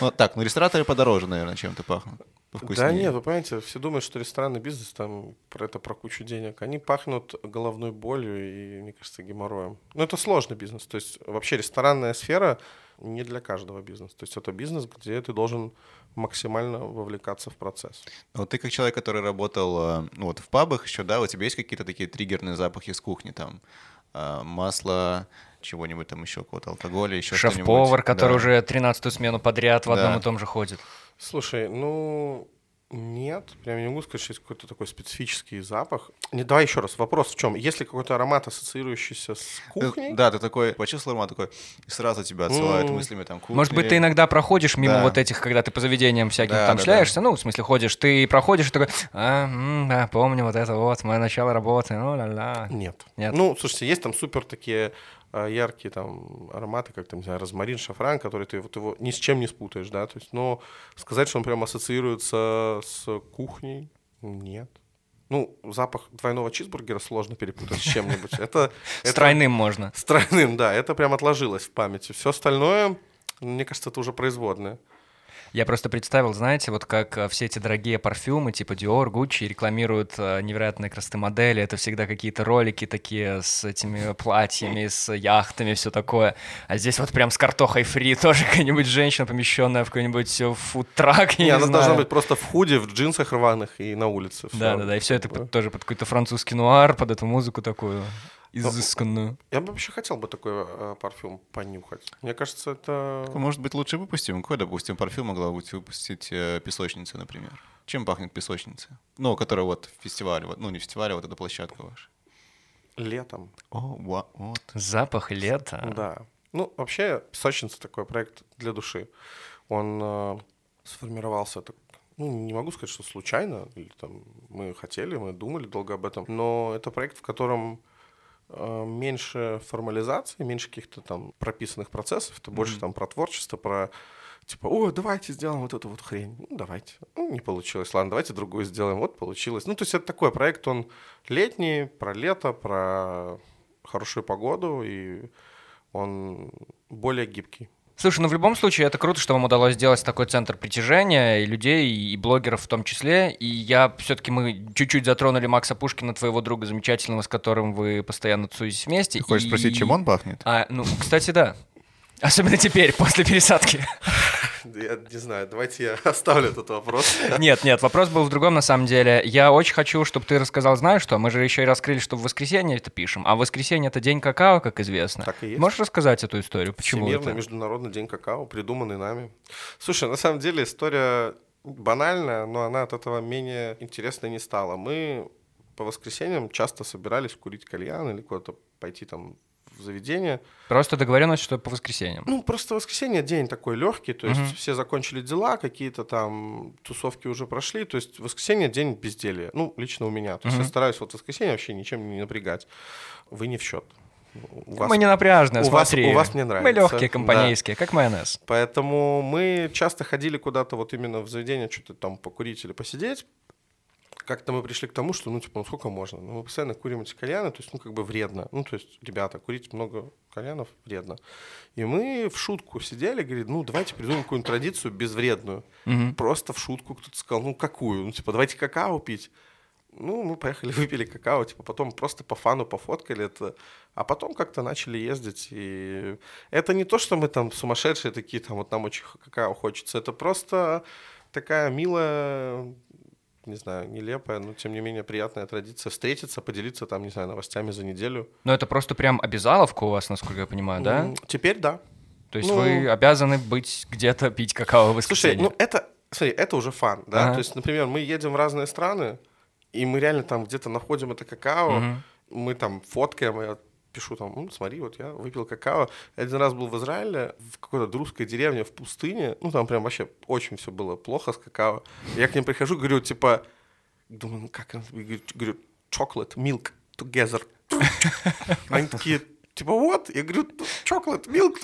Ну, так, ну рестораторы подороже, наверное, чем-то пахнут. Повкуснее. Да нет, вы понимаете, все думают, что ресторанный бизнес там про это про кучу денег. Они пахнут головной болью и, мне кажется, геморроем. Но это сложный бизнес. То есть вообще ресторанная сфера не для каждого бизнеса. То есть это бизнес, где ты должен максимально вовлекаться в процесс. Вот ты как человек, который работал э, ну, вот в пабах еще, да, у тебя есть какие-то такие триггерные запахи с кухни, там, э, масло, чего-нибудь там еще, какого-то алкоголя, еще что-нибудь? Шеф-повар, который Да. уже 13-ю смену подряд в одном Да. и том же ходит. Слушай, ну нет, прям не могу сказать, что есть какой-то такой специфический запах. Не, давай еще раз. Вопрос в чем? Есть ли какой-то аромат, ассоциирующийся с Э, кухней? Да, ты такой почувствовал аромат такой, и сразу тебя отсылают М. мыслями там кухни. Может быть, ты иногда проходишь мимо Да. вот этих, когда ты по заведениям всяким Да, там да, шляешься, ну, в смысле, ходишь, ты проходишь и такой, а, м, да, помню вот это вот, мое начало работы, ну, ла-ла. Нет. Нет? Ну, слушайте, есть там супер такие э, яркие там ароматы, как там, не знаю, розмарин, шафран, которые ты вот его ни с чем не спутаешь, да, то есть, но сказать, что он прям ассоциируется с кухней, нет. Ну, запах двойного чизбургера сложно перепутать с чем-нибудь. Это, С это- тройным можно. С тройным, да, это прям отложилось в памяти. Все остальное, мне кажется, это уже производное. Я просто представил, знаете, вот как э, все эти дорогие парфюмы, типа Dior, Gucci, рекламируют э, невероятные красоты модели. Это всегда какие-то ролики такие с этими платьями, с яхтами, все такое. А здесь вот прям с картохой фри тоже какая-нибудь женщина, помещенная в какой-нибудь э, фудтрак, я Не, не она знаю. должна быть просто в худе, в джинсах рваных и на улице. Всё. Да, да, да. И все это под- тоже под какой-то французский нуар, под эту музыку такую изысканную. Я бы вообще хотел бы такой э, парфюм понюхать. Мне кажется, это... Может быть, лучше выпустим? Какой, допустим, парфюм могла быть выпустить э, песочница, например? Чем пахнет песочница? Ну, которая вот в фестивале, вот, ну, не фестивале, вот эта площадка ваша. Летом. О, вот. Запах лета. Да. Ну, вообще, «Песочница» такой проект для души. Он э, сформировался, так, ну, не могу сказать, что случайно, или там мы хотели, мы думали долго об этом, но это проект, в котором меньше формализации, меньше каких-то там прописанных процессов, это больше там про творчество, про типа, о, давайте сделаем вот эту вот хрень. Ну, давайте. Ну, не получилось. Ладно, давайте другую сделаем. Вот получилось. Ну, то есть это такой проект, он летний, про лето, про хорошую погоду, и он более гибкий. Слушай, ну в любом случае это круто, что вам удалось сделать такой центр притяжения и людей, и блогеров в том числе. И я все-таки мы чуть-чуть затронули Макса Пушкина, твоего друга замечательного, с которым вы постоянно тусуетесь вместе. Ты хочешь и- спросить, чем он пахнет? А, ну, кстати, да. Особенно теперь, после пересадки. Я не знаю, давайте я оставлю этот вопрос. Нет, нет, вопрос был в другом на самом деле. Я очень хочу, чтобы ты рассказал, знаешь что, мы же еще и раскрыли, что в воскресенье это пишем, а в воскресенье это день какао, как известно. Так и есть. Можешь рассказать эту историю? Почему Всемирный это? международный день какао, придуманный нами. Слушай, на самом деле история банальная, но она от этого менее интересной не стала. Мы по воскресеньям часто собирались курить кальян или куда-то пойти там в заведение. Просто договоренность, что по воскресеньям. Ну, просто воскресенье день такой легкий, то есть Мгм. все закончили дела, какие-то там тусовки уже прошли, то есть воскресенье день безделия. Ну, лично у меня. То есть я стараюсь вот воскресенье вообще ничем не напрягать. Вы не в счет. У вас- Мы не напряжные, у вас- смотри. у вас Мы нравится, легкие, да. компанейские, как майонез. Поэтому мы часто ходили куда-то вот именно в заведение, что-то там покурить или посидеть. Как-то мы пришли к тому, что, ну, типа, ну, сколько можно? Ну, мы постоянно курим эти кальяны, то есть, ну, как бы вредно. Ну, то есть, ребята, курить много кальянов вредно. И мы в шутку сидели, говорит, ну, давайте придумаем какую-нибудь традицию безвредную. Мгм. Просто в шутку кто-то сказал, ну, какую? Ну, типа, давайте какао пить. Ну, мы поехали, выпили какао, типа, потом просто по фану пофоткали это, а потом как-то начали ездить, и это не то, что мы там сумасшедшие такие, там, вот нам очень какао хочется, это просто такая милая, не знаю, нелепая, но тем не менее приятная традиция встретиться, поделиться там, не знаю, новостями за неделю. Но это просто прям обязаловка у вас, насколько я понимаю, да? Теперь да. То есть ну- вы обязаны быть где-то пить какао в Слушай, воскресенье. ну это, смотри, это уже фан, да. Ага. То есть, например, мы едем в разные страны, и мы реально там где-то находим это какао, Мгм. мы там фоткаем, пишу там, «М, смотри, вот я выпил какао. Один раз был в Израиле, в какой-то друзской деревне в пустыне, ну там прям вообще очень все было плохо с какао. Я к ним прихожу, говорю, типа, думаю, ну как, он?» И говорю, говорю, chocolate, milk together. Они такие, типа, вот? Я говорю, chocolate, milk.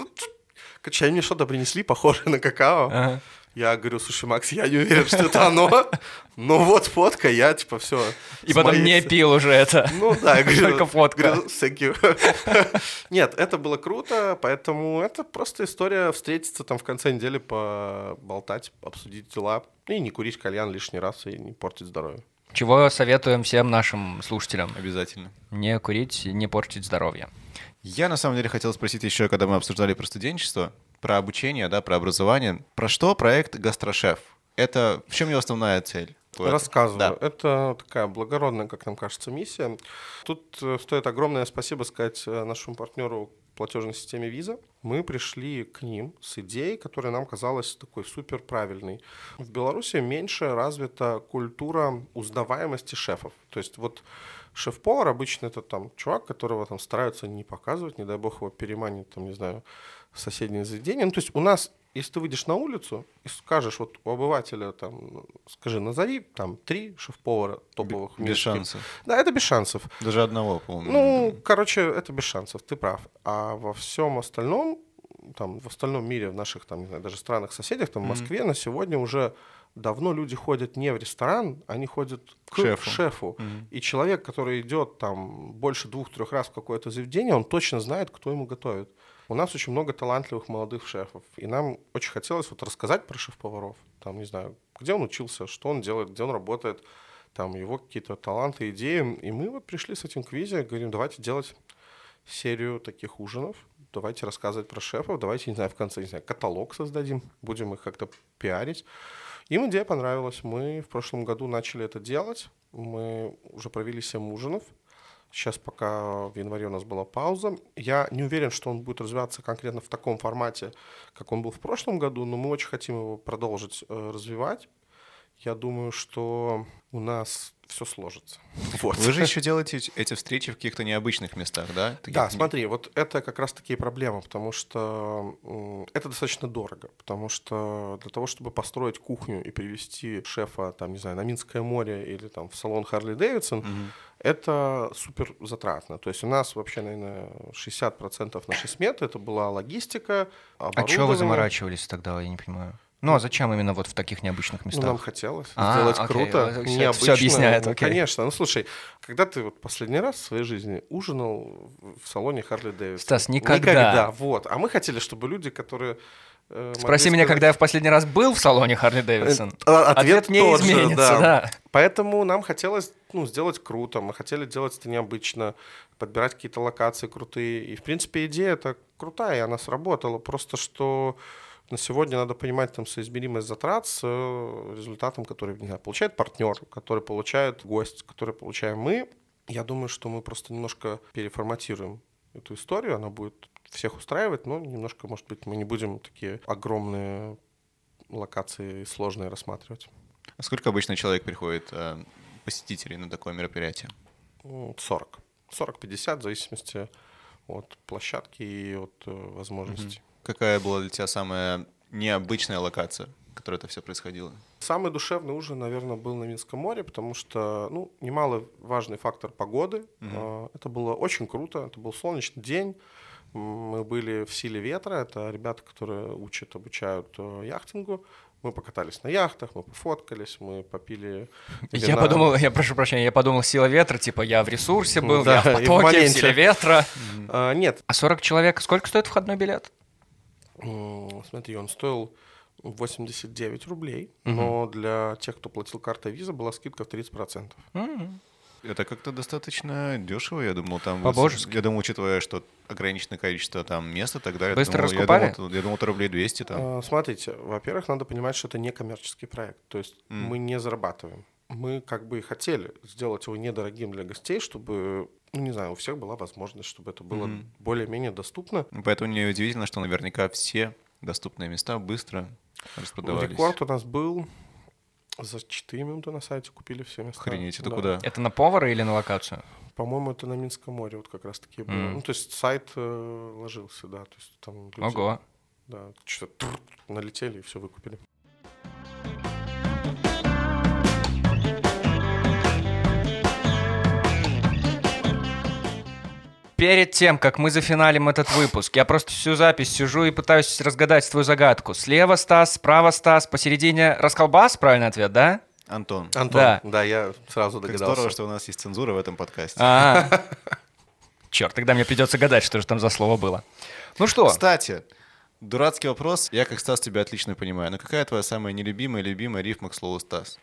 Короче, они мне что-то принесли, похожее на какао. Ага. Я говорю, слушай, Макс, я не уверен, что это оно. Но вот фотка, я типа все. И потом не пил уже это. Ну да, я говорю, Только фотка. говорю, thank you. Нет, это было круто, поэтому это просто история встретиться там в конце недели, поболтать, обсудить дела и не курить кальян лишний раз и не портить здоровье. Чего советуем всем нашим слушателям? Обязательно. Не курить, не портить здоровье. Я на самом деле хотел спросить еще, когда мы обсуждали про студенчество, про обучение, да, про образование. Про что проект «Гастрошеф»? Это в чем его основная цель? Рассказываю. Да. Это такая благородная, как нам кажется, миссия. Тут э, стоит огромное спасибо сказать э, нашему партнеру платежной системе Visa. Мы пришли к ним с идеей, которая нам казалась такой супер правильной. В Беларуси меньше развита культура узнаваемости шефов. То есть вот шеф-повар обычно это там чувак, которого там стараются не показывать, не дай бог его переманить, там, не знаю, в соседнее заведение. Ну, то есть у нас если ты выйдешь на улицу и скажешь вот у обывателя там, ну, скажи, назови там три шеф-повара топовых. Без мирских. шансов. Да, это без шансов. Даже одного, по-моему. Ну, короче, это без шансов, ты прав. А во всем остальном, там, в остальном мире, в наших, там, не знаю, даже странах соседях, там, в Москве на сегодня уже давно люди ходят не в ресторан, они ходят к Шефу. шефу. И человек, который идет там больше двух-трех раз в какое-то заведение, он точно знает, кто ему готовит. У нас очень много талантливых молодых шефов, и нам очень хотелось вот рассказать про шеф-поваров. Там, не знаю, где он учился, что он делает, где он работает, там его какие-то таланты, идеи. И мы вот пришли с этим квизе, говорим, давайте делать серию таких ужинов, давайте рассказывать про шефов, давайте, не знаю, в конце, не знаю, каталог создадим, будем их как-то пиарить. Им идея понравилась. Мы в прошлом году начали это делать. Мы уже провели 7 ужинов. Сейчас пока в январе у нас была пауза. Я не уверен, что он будет развиваться конкретно в таком формате, как он был в прошлом году, но мы очень хотим его продолжить э, развивать. Я думаю, что у нас все сложится. Вот. Вы же еще делаете эти- встречи в каких-то необычных местах, да? Таких Да, смотри, вот это как раз таки и проблема, потому что это достаточно дорого, потому что для того, чтобы построить кухню и привести шефа, там, не знаю, на Минское море или там в салон Харли Дэвидсон, это супер затратно. То есть у нас вообще, наверное, 60% нашей сметы это была логистика, А чего вы заморачивались тогда, я не понимаю? Ну, а зачем именно вот в таких необычных Ну, местах? нам хотелось А, сделать окей, круто, вот необычно. всё объясняет, Ну, окей. Конечно. Ну, слушай, когда ты вот последний раз в своей жизни ужинал в салоне Харли Дэвидсон? Стас, никогда. Никогда, вот. А мы хотели, чтобы люди, которые... э, Спроси меня, сказать- когда я в последний раз был в салоне Харли Дэвидсон. А, Ответ не тот же, изменится, да. Поэтому нам хотелось ну, сделать круто, мы хотели делать это необычно, подбирать какие-то локации крутые. И, в принципе, идея это крутая, и она сработала. Просто что на сегодня надо понимать там соизмеримость затрат с э, результатом, который не знаю, получает партнер, который получает гость, который получаем мы. Я думаю, что мы просто немножко переформатируем эту историю, она будет всех устраивать, но немножко, может быть, мы не будем такие огромные локации сложные рассматривать. А Сколько обычно человек приходит, э, посетителей на такое мероприятие? Ну, 40. 40-50, в зависимости от площадки и от э, возможностей. Какая была для тебя самая необычная локация, в которой это все происходило? Самый душевный ужин, наверное, был на Минском море, потому что, ну, немалый важный фактор погоды. А, Это было очень круто, это был солнечный день. Мы были в силе ветра, это ребята, которые учат, обучают э, яхтингу. Мы покатались на яхтах, мы пофоткались, мы попили Я вина. подумал, я прошу прощения, я подумал, сила ветра, типа я в ресурсе был, Да, я в в потоке, в моменте. силе ветра. А, Нет, А 40 человек, сколько стоит входной билет? Смотри, он стоил 89 рублей, но для тех, кто платил картой виза, была скидка в 30%. М. Это как-то достаточно дешево, я думал, там... По-божески. Я думал, учитывая, что ограниченное количество там мест и так далее. Быстро думал, я раскупали? думал, я думал, это рублей 200 там. А, Смотрите, во-первых, надо понимать, что это не коммерческий проект, то есть мы не зарабатываем. Мы как бы и хотели сделать его недорогим для гостей, чтобы, ну не знаю, у всех была возможность, чтобы это было более-менее доступно. Поэтому неудивительно, что наверняка все доступные места быстро распродавались. Рекорд у нас был за 4 минуты на сайте купили все места. Охренеть, это Да. куда? Это на повара или на локацию? По-моему, это на Минском море вот как раз таки было. Ну, то есть сайт э, ложился, да. То есть там люди, Ого. Да, что-то налетели и все выкупили. Перед тем, как мы зафиналим этот выпуск, я просто всю запись сижу и пытаюсь разгадать твою загадку. Слева Стас, справа Стас, посередине расколбас, правильный ответ, да? Антон, Антон, Да. да, я сразу как догадался. здорово, что у нас есть цензура в этом подкасте. А, черт, тогда мне придется гадать, что же там за слово было. Ну что, Кстати, дурацкий вопрос. Я, как Стас, тебя отлично понимаю. Но какая твоя самая нелюбимая, любимая рифма к слову Стас?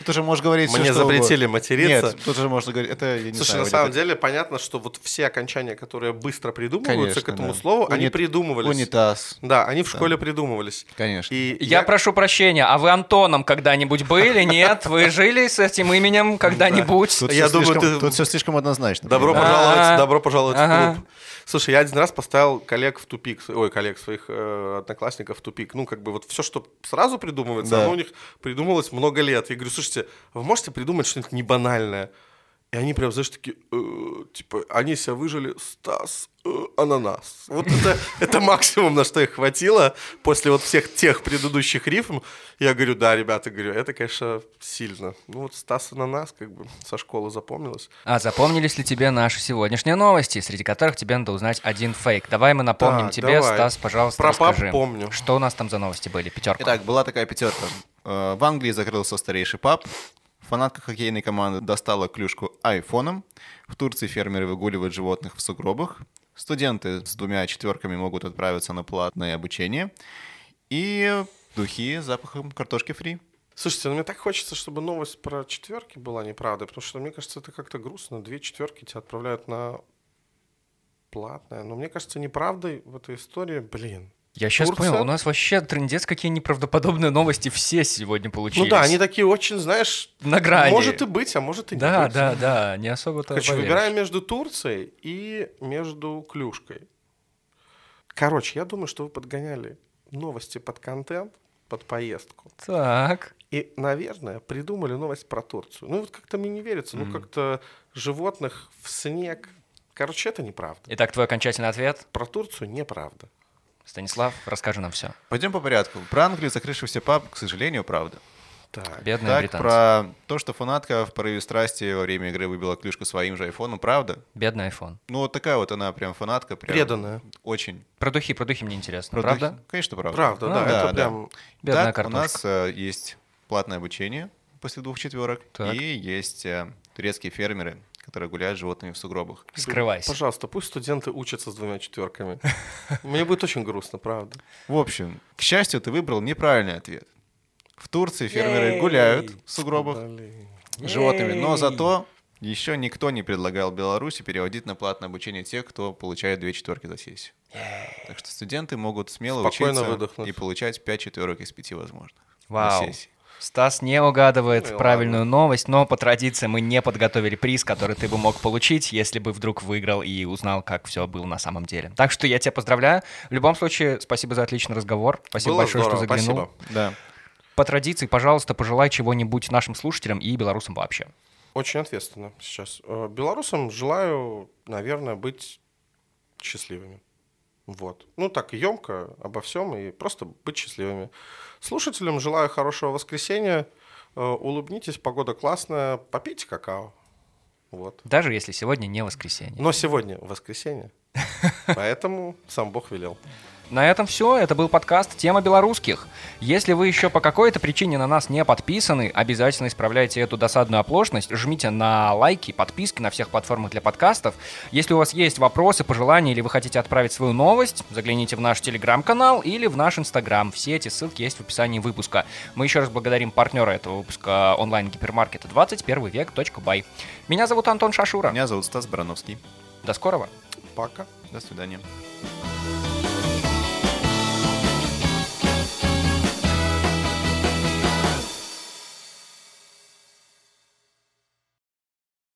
Тут уже можешь говорить Мне что запретили угодно. материться. Нет, тут уже можно говорить. Это, я не Слушай, знаю, на самом это- деле понятно, что вот все окончания, которые быстро придумываются Конечно, к этому да. слову, они Унит- придумывались. Унитаз. Да, они в школе придумывались. Конечно. И я прошу прощения, а вы Антоном когда-нибудь были? Нет? Вы жили с этим именем когда-нибудь? Тут, Я все думаю, тут все слишком однозначно. Добро пожаловать, А-а. добро пожаловать в клуб. Слушай, я один раз поставил коллег в тупик, ой, коллег своих э, одноклассников в тупик. Ну, как бы вот все, что сразу придумывается, Да. оно у них придумывалось много лет. Я говорю, слушайте, вы можете придумать что-нибудь не банальное? И они прям, знаешь, такие, э, типа, они себя выжили, Стас, э, ананас. Вот это, это максимум, на что их хватило после вот всех тех предыдущих рифм. Я говорю, да, ребята, говорю, это, конечно, сильно. Ну вот Стас ананас, как бы, со школы запомнилось. А запомнились ли тебе наши сегодняшние новости, среди которых тебе надо узнать один фейк? Давай мы напомним Так, тебе, давай. Стас, пожалуйста, Про пап расскажи. помню. Что у нас там за новости были? Пятерка. Итак, была такая пятерка. Э, В Англии закрылся старейший паб. Фанатка хоккейной команды достала клюшку айфоном. В Турции фермеры выгуливают животных в сугробах. Студенты с двумя четверками могут отправиться на платное обучение. И духи с запахом картошки фри. Слушайте, ну мне так хочется, чтобы новость про четверки была неправдой, потому что мне кажется, это как-то грустно. Две четверки тебя отправляют на платное. Но мне кажется, неправдой в этой истории, блин. Я сейчас Турция? понял, у нас вообще трендец, какие неправдоподобные новости все сегодня получились. Ну да, они такие очень, знаешь, на грани. может и быть, а может и не Да, быть. да, да, не особо-то Короче, поверишь. выбираем между Турцией и между Клюшкой. Короче, я думаю, что вы подгоняли новости под контент, под поездку. Так. И, наверное, придумали новость про Турцию. Ну, вот как-то мне не верится. Ну, как-то животных в снег. Короче, это неправда. Итак, твой окончательный ответ. Про Турцию неправда. Станислав, расскажи нам все. Пойдем по порядку. Про Англию закрывшийся паб, к сожалению, правда. Так. Бедные Так, британцы. про то, что фанатка в порыве страсти во время игры выбила клюшку своим же айфоном, правда? Бедный iPhone. Ну, вот такая вот она прям фанатка. Прям Преданная. Очень. Про духи, про духи мне интересно, Про правда? духи- Конечно, правда. Правда, А, да, да, это да. прям... Бедная так, картошка. у нас э, есть платное обучение после двух четверок. Так. И есть э, турецкие фермеры, которые гуляют с животными в сугробах. Скрывайся. Пожалуйста, пусть студенты учатся с двумя четверками. Мне будет очень грустно, правда. В общем, к счастью, ты выбрал неправильный ответ. В Турции фермеры гуляют в сугробах с животными, но зато еще никто не предлагал Беларуси переводить на платное обучение тех, кто получает две четверки за сессию. Так что студенты могут смело Спокойно учиться выдохнуть. и получать пять четверок из пяти возможных на Вау. сессии. Стас не угадывает Ну правильную новость, но по традиции мы не подготовили приз, который ты бы мог получить, если бы вдруг выиграл и узнал, как все было на самом деле. Так что я тебя поздравляю. В любом случае, спасибо за отличный разговор. Спасибо Было большое, здорово, что заглянул. спасибо. Да. По традиции, пожалуйста, пожелай чего-нибудь нашим слушателям и белорусам вообще. Очень ответственно сейчас. Э, Белорусам желаю, наверное, быть счастливыми. Вот. Ну, так емко обо всем и просто быть счастливыми. Слушателям желаю хорошего воскресенья. Э, Улыбнитесь, погода классная. Попейте какао. Вот. Даже если сегодня не воскресенье. Но сегодня воскресенье. Поэтому сам Бог велел. На этом все. Это был подкаст «Тема белорусских». Если вы еще по какой-то причине на нас не подписаны, обязательно исправляйте эту досадную оплошность, жмите на лайки, подписки на всех платформах для подкастов. Если у вас есть вопросы, пожелания или вы хотите отправить свою новость, загляните в наш телеграм-канал или в наш инстаграм. Все эти ссылки есть в описании выпуска. Мы еще раз благодарим партнера этого выпуска онлайн-гипермаркета 21 век.бай. Меня зовут Антон Шашура. Меня зовут Стас Барановский. До скорого. Пока. До свидания.